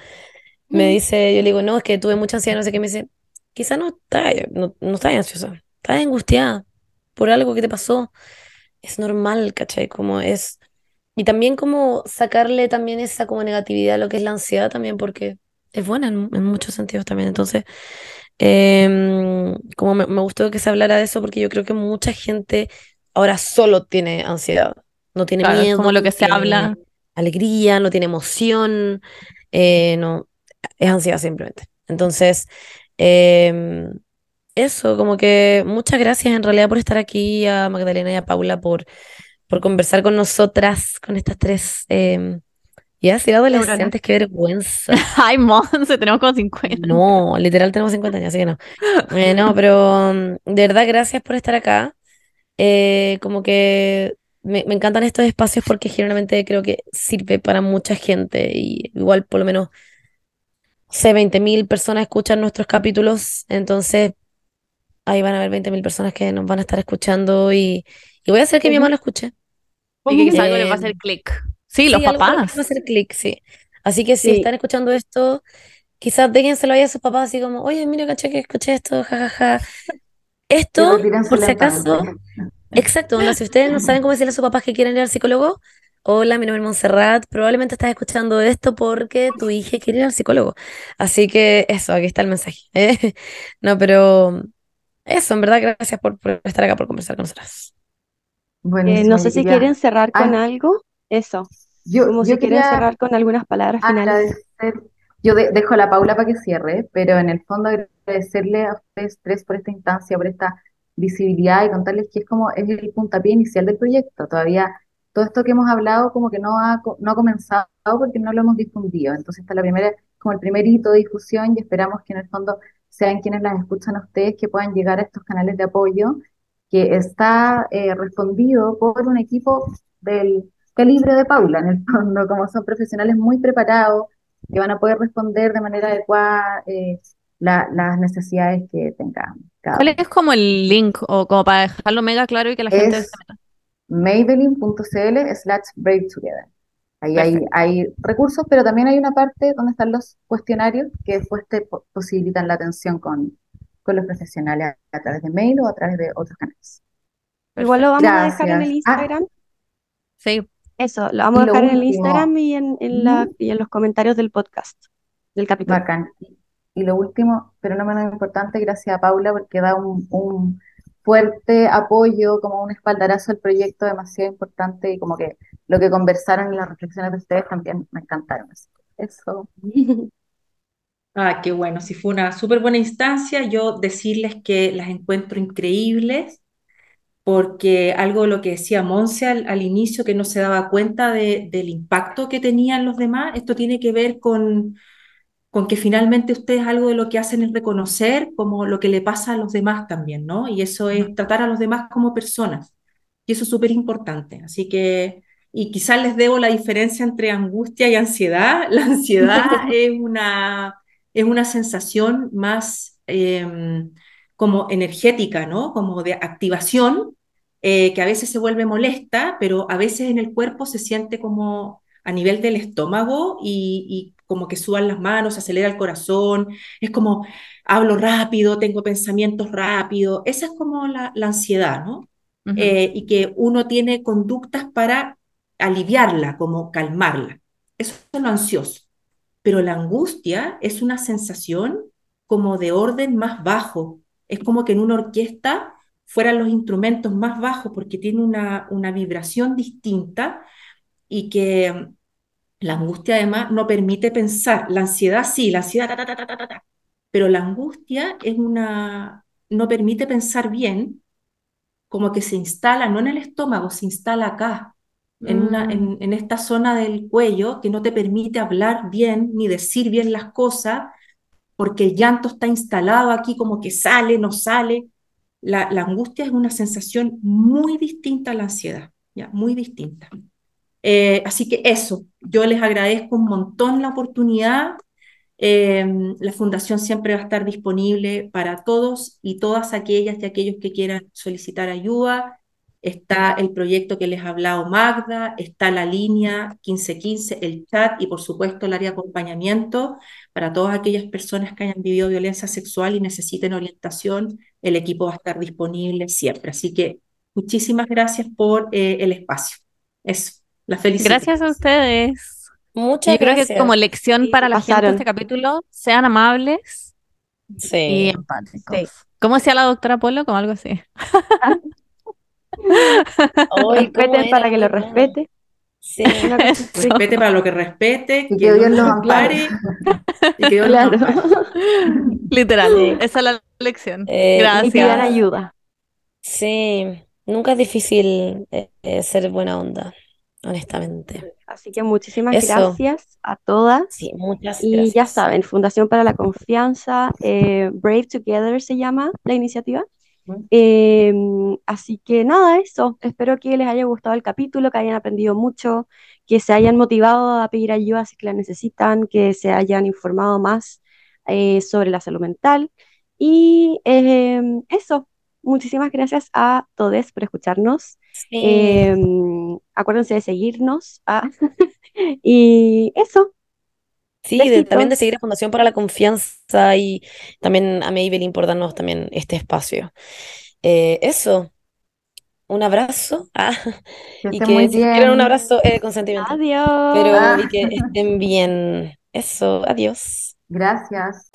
Me dice, yo le digo, no, es que tuve mucha ansiedad, no sé qué, me dice, quizá no estás no, no estás ansiosa, estás angustiada por algo que te pasó. Es normal, ¿cachai? Como es... Y también como sacarle también esa como negatividad a lo que es la ansiedad también, porque es buena en, muchos sentidos también. Entonces, em, como me, me, gustó que se hablara de eso, porque yo creo que mucha gente ahora solo tiene ansiedad no tiene miedo. como lo que se habla. Alegría, no tiene emoción, eh, no, es ansiedad simplemente. Entonces, em, eso, como que muchas gracias en realidad por estar aquí, a Magdalena y a Paula por, por conversar con nosotras, con estas tres. Eh, y así adolescentes, qué vergüenza. Ay, Monse, tenemos como 50. No, literal tenemos 50 años, así que no. Eh, no, pero um, de verdad, gracias por estar acá. Eh, como que me, me encantan estos espacios porque generalmente creo que sirve para mucha gente y igual por lo menos, sé, 20.000 personas escuchan nuestros capítulos, entonces ahí van a haber 20.000 personas que nos van a estar escuchando y, y voy a hacer que mi mamá lo escuche. Y que quizás algo le va a Eh, hacer clic. Sí, los Sí, algo papás. que va a hacer clic, sí. Así que si Sí. están escuchando esto, quizás déjenselo ahí a sus papás así como, oye, mira, caché que escuché esto, jajaja. Y Esto, retírense por si acaso, exacto, si ustedes no saben cómo decirle a sus papás que quieren ir al psicólogo, hola, mi nombre es Montserrat, probablemente estás escuchando esto porque tu hija quiere ir al psicólogo. Así que eso, aquí está el mensaje. ¿eh? No, pero eso, en verdad, gracias por, por estar acá, por conversar con nosotras. Eh, Buenísimo, no sé si quieren cerrar con Ah. algo. Eso, yo, como yo si quería cerrar con algunas palabras finales. yo de- dejo a la Paula para que cierre, pero en el fondo agradecerle a ustedes tres por esta instancia, por esta visibilidad y contarles que es como es el puntapié inicial del proyecto. Todavía todo esto que hemos hablado como que no ha, no ha comenzado porque no lo hemos difundido. Entonces está la primera, como el primer hito de difusión y esperamos que en el fondo sean quienes las escuchan a ustedes que puedan llegar a estos canales de apoyo que está eh, respondido por un equipo del calibre de Paula, en el fondo, como son profesionales muy preparados, que van a poder responder de manera adecuada eh, la- las necesidades que tengan cada ¿Cuál es como el link o como para dejarlo mega claro y que la gente Es se meta? maybelline.cl slash brave together. Ahí hay, recursos, pero también hay una parte donde están los cuestionarios que después te po- posibilitan la atención con, con los profesionales a, a través de mail o a través de otros canales. Igual lo vamos a dejar en el Ah, Instagram. Sí, Eso, lo vamos Y a dejar en el Instagram y en, en la, y en los comentarios del podcast, del capítulo. Bacán. Y, y lo último, pero no menos importante, gracias a Paula porque da un, un fuerte apoyo, como un espaldarazo al proyecto demasiado importante y como que lo que conversaron en las reflexiones de ustedes también me encantaron. Eso. Ah, qué bueno, sí fue una súper buena instancia. Yo decirles que las encuentro increíbles, porque algo lo que decía Monse al, al inicio, que no se daba cuenta de- del impacto que tenían los demás, esto tiene que ver con, con que finalmente ustedes algo de lo que hacen es reconocer como lo que le pasa a los demás también, ¿no? Y eso es tratar a los demás como personas. Y eso es súper importante. Así que, y quizás les debo la diferencia entre angustia y ansiedad. La ansiedad es una, es una sensación más em, como energética, ¿no? Como de activación, eh, que a veces se vuelve molesta, pero a veces en el cuerpo se siente como a nivel del estómago y, y como que suban las manos, se acelera el corazón, es como hablo rápido, tengo pensamientos rápidos, esa es como la, la ansiedad, ¿no? Eh, y que uno tiene conductas para aliviarla, como calmarla. Eso es lo ansioso. Pero la angustia es una sensación como de orden más bajo. Es como que en una orquesta fueran los instrumentos más bajos porque tiene una, una vibración distinta y que mm, la angustia además no permite pensar. La ansiedad sí, la ansiedad, ta, ta, ta, ta, ta, pero la angustia es una, no permite pensar bien como que se instala, no en el estómago, se instala acá, en, una, Mm. en, en esta zona del cuello que no te permite hablar bien ni decir bien las cosas, porque el llanto está instalado aquí, como que sale, no sale. La, angustia es una sensación muy distinta a la ansiedad, ¿ya? Muy distinta. Eh, así que eso, yo les agradezco un montón la oportunidad. Eh, la fundación siempre va a estar disponible para todos y todas aquellas y aquellos que quieran solicitar ayuda. Está el proyecto que les ha hablado Magda, está la línea 1515, el chat y por supuesto el área de acompañamiento para todas aquellas personas que hayan vivido violencia sexual y necesiten orientación. El equipo va a estar disponible siempre. Así que muchísimas gracias por eh, el espacio. Eso, la felicito. Gracias a ustedes. Muchas Yo creo que gracias. como lección Sí, para la gente de este capítulo, sean amables y Sí. empáticos. Sí. ¿Cómo decía la doctora Polo? Como algo así. ¿cómo Respeten para que lo respete. Sí. Respete para lo que respete, Y que que Dios los ampare y que Dios los Claro. Literal. Esa es la lección. Eh, Gracias. Y pidan ayuda. Sí, nunca es difícil eh, eh, ser buena onda, honestamente. Así que muchísimas Eso. gracias a todas. Sí, muchas Y ya gracias. saben, Fundación para la Confianza, eh, Brave Together se llama la iniciativa. Eh, así que nada, eso. Espero que les haya gustado el capítulo, que hayan aprendido mucho, que se hayan motivado a pedir ayuda si la necesitan, que se hayan informado más eh, sobre la salud mental. Y eh, eso. Muchísimas gracias a todos por escucharnos. Sí, Eh, acuérdense de seguirnos. ah, y eso. Sí, de- también de seguir a Fundación para la Confianza y también a Maybelline por darnos también este espacio. Eh, eso, un abrazo. Ah, Que y que si quieren un abrazo, eh, con sentimiento. Adiós. Pero Ah. y que estén bien. Eso, adiós. Gracias.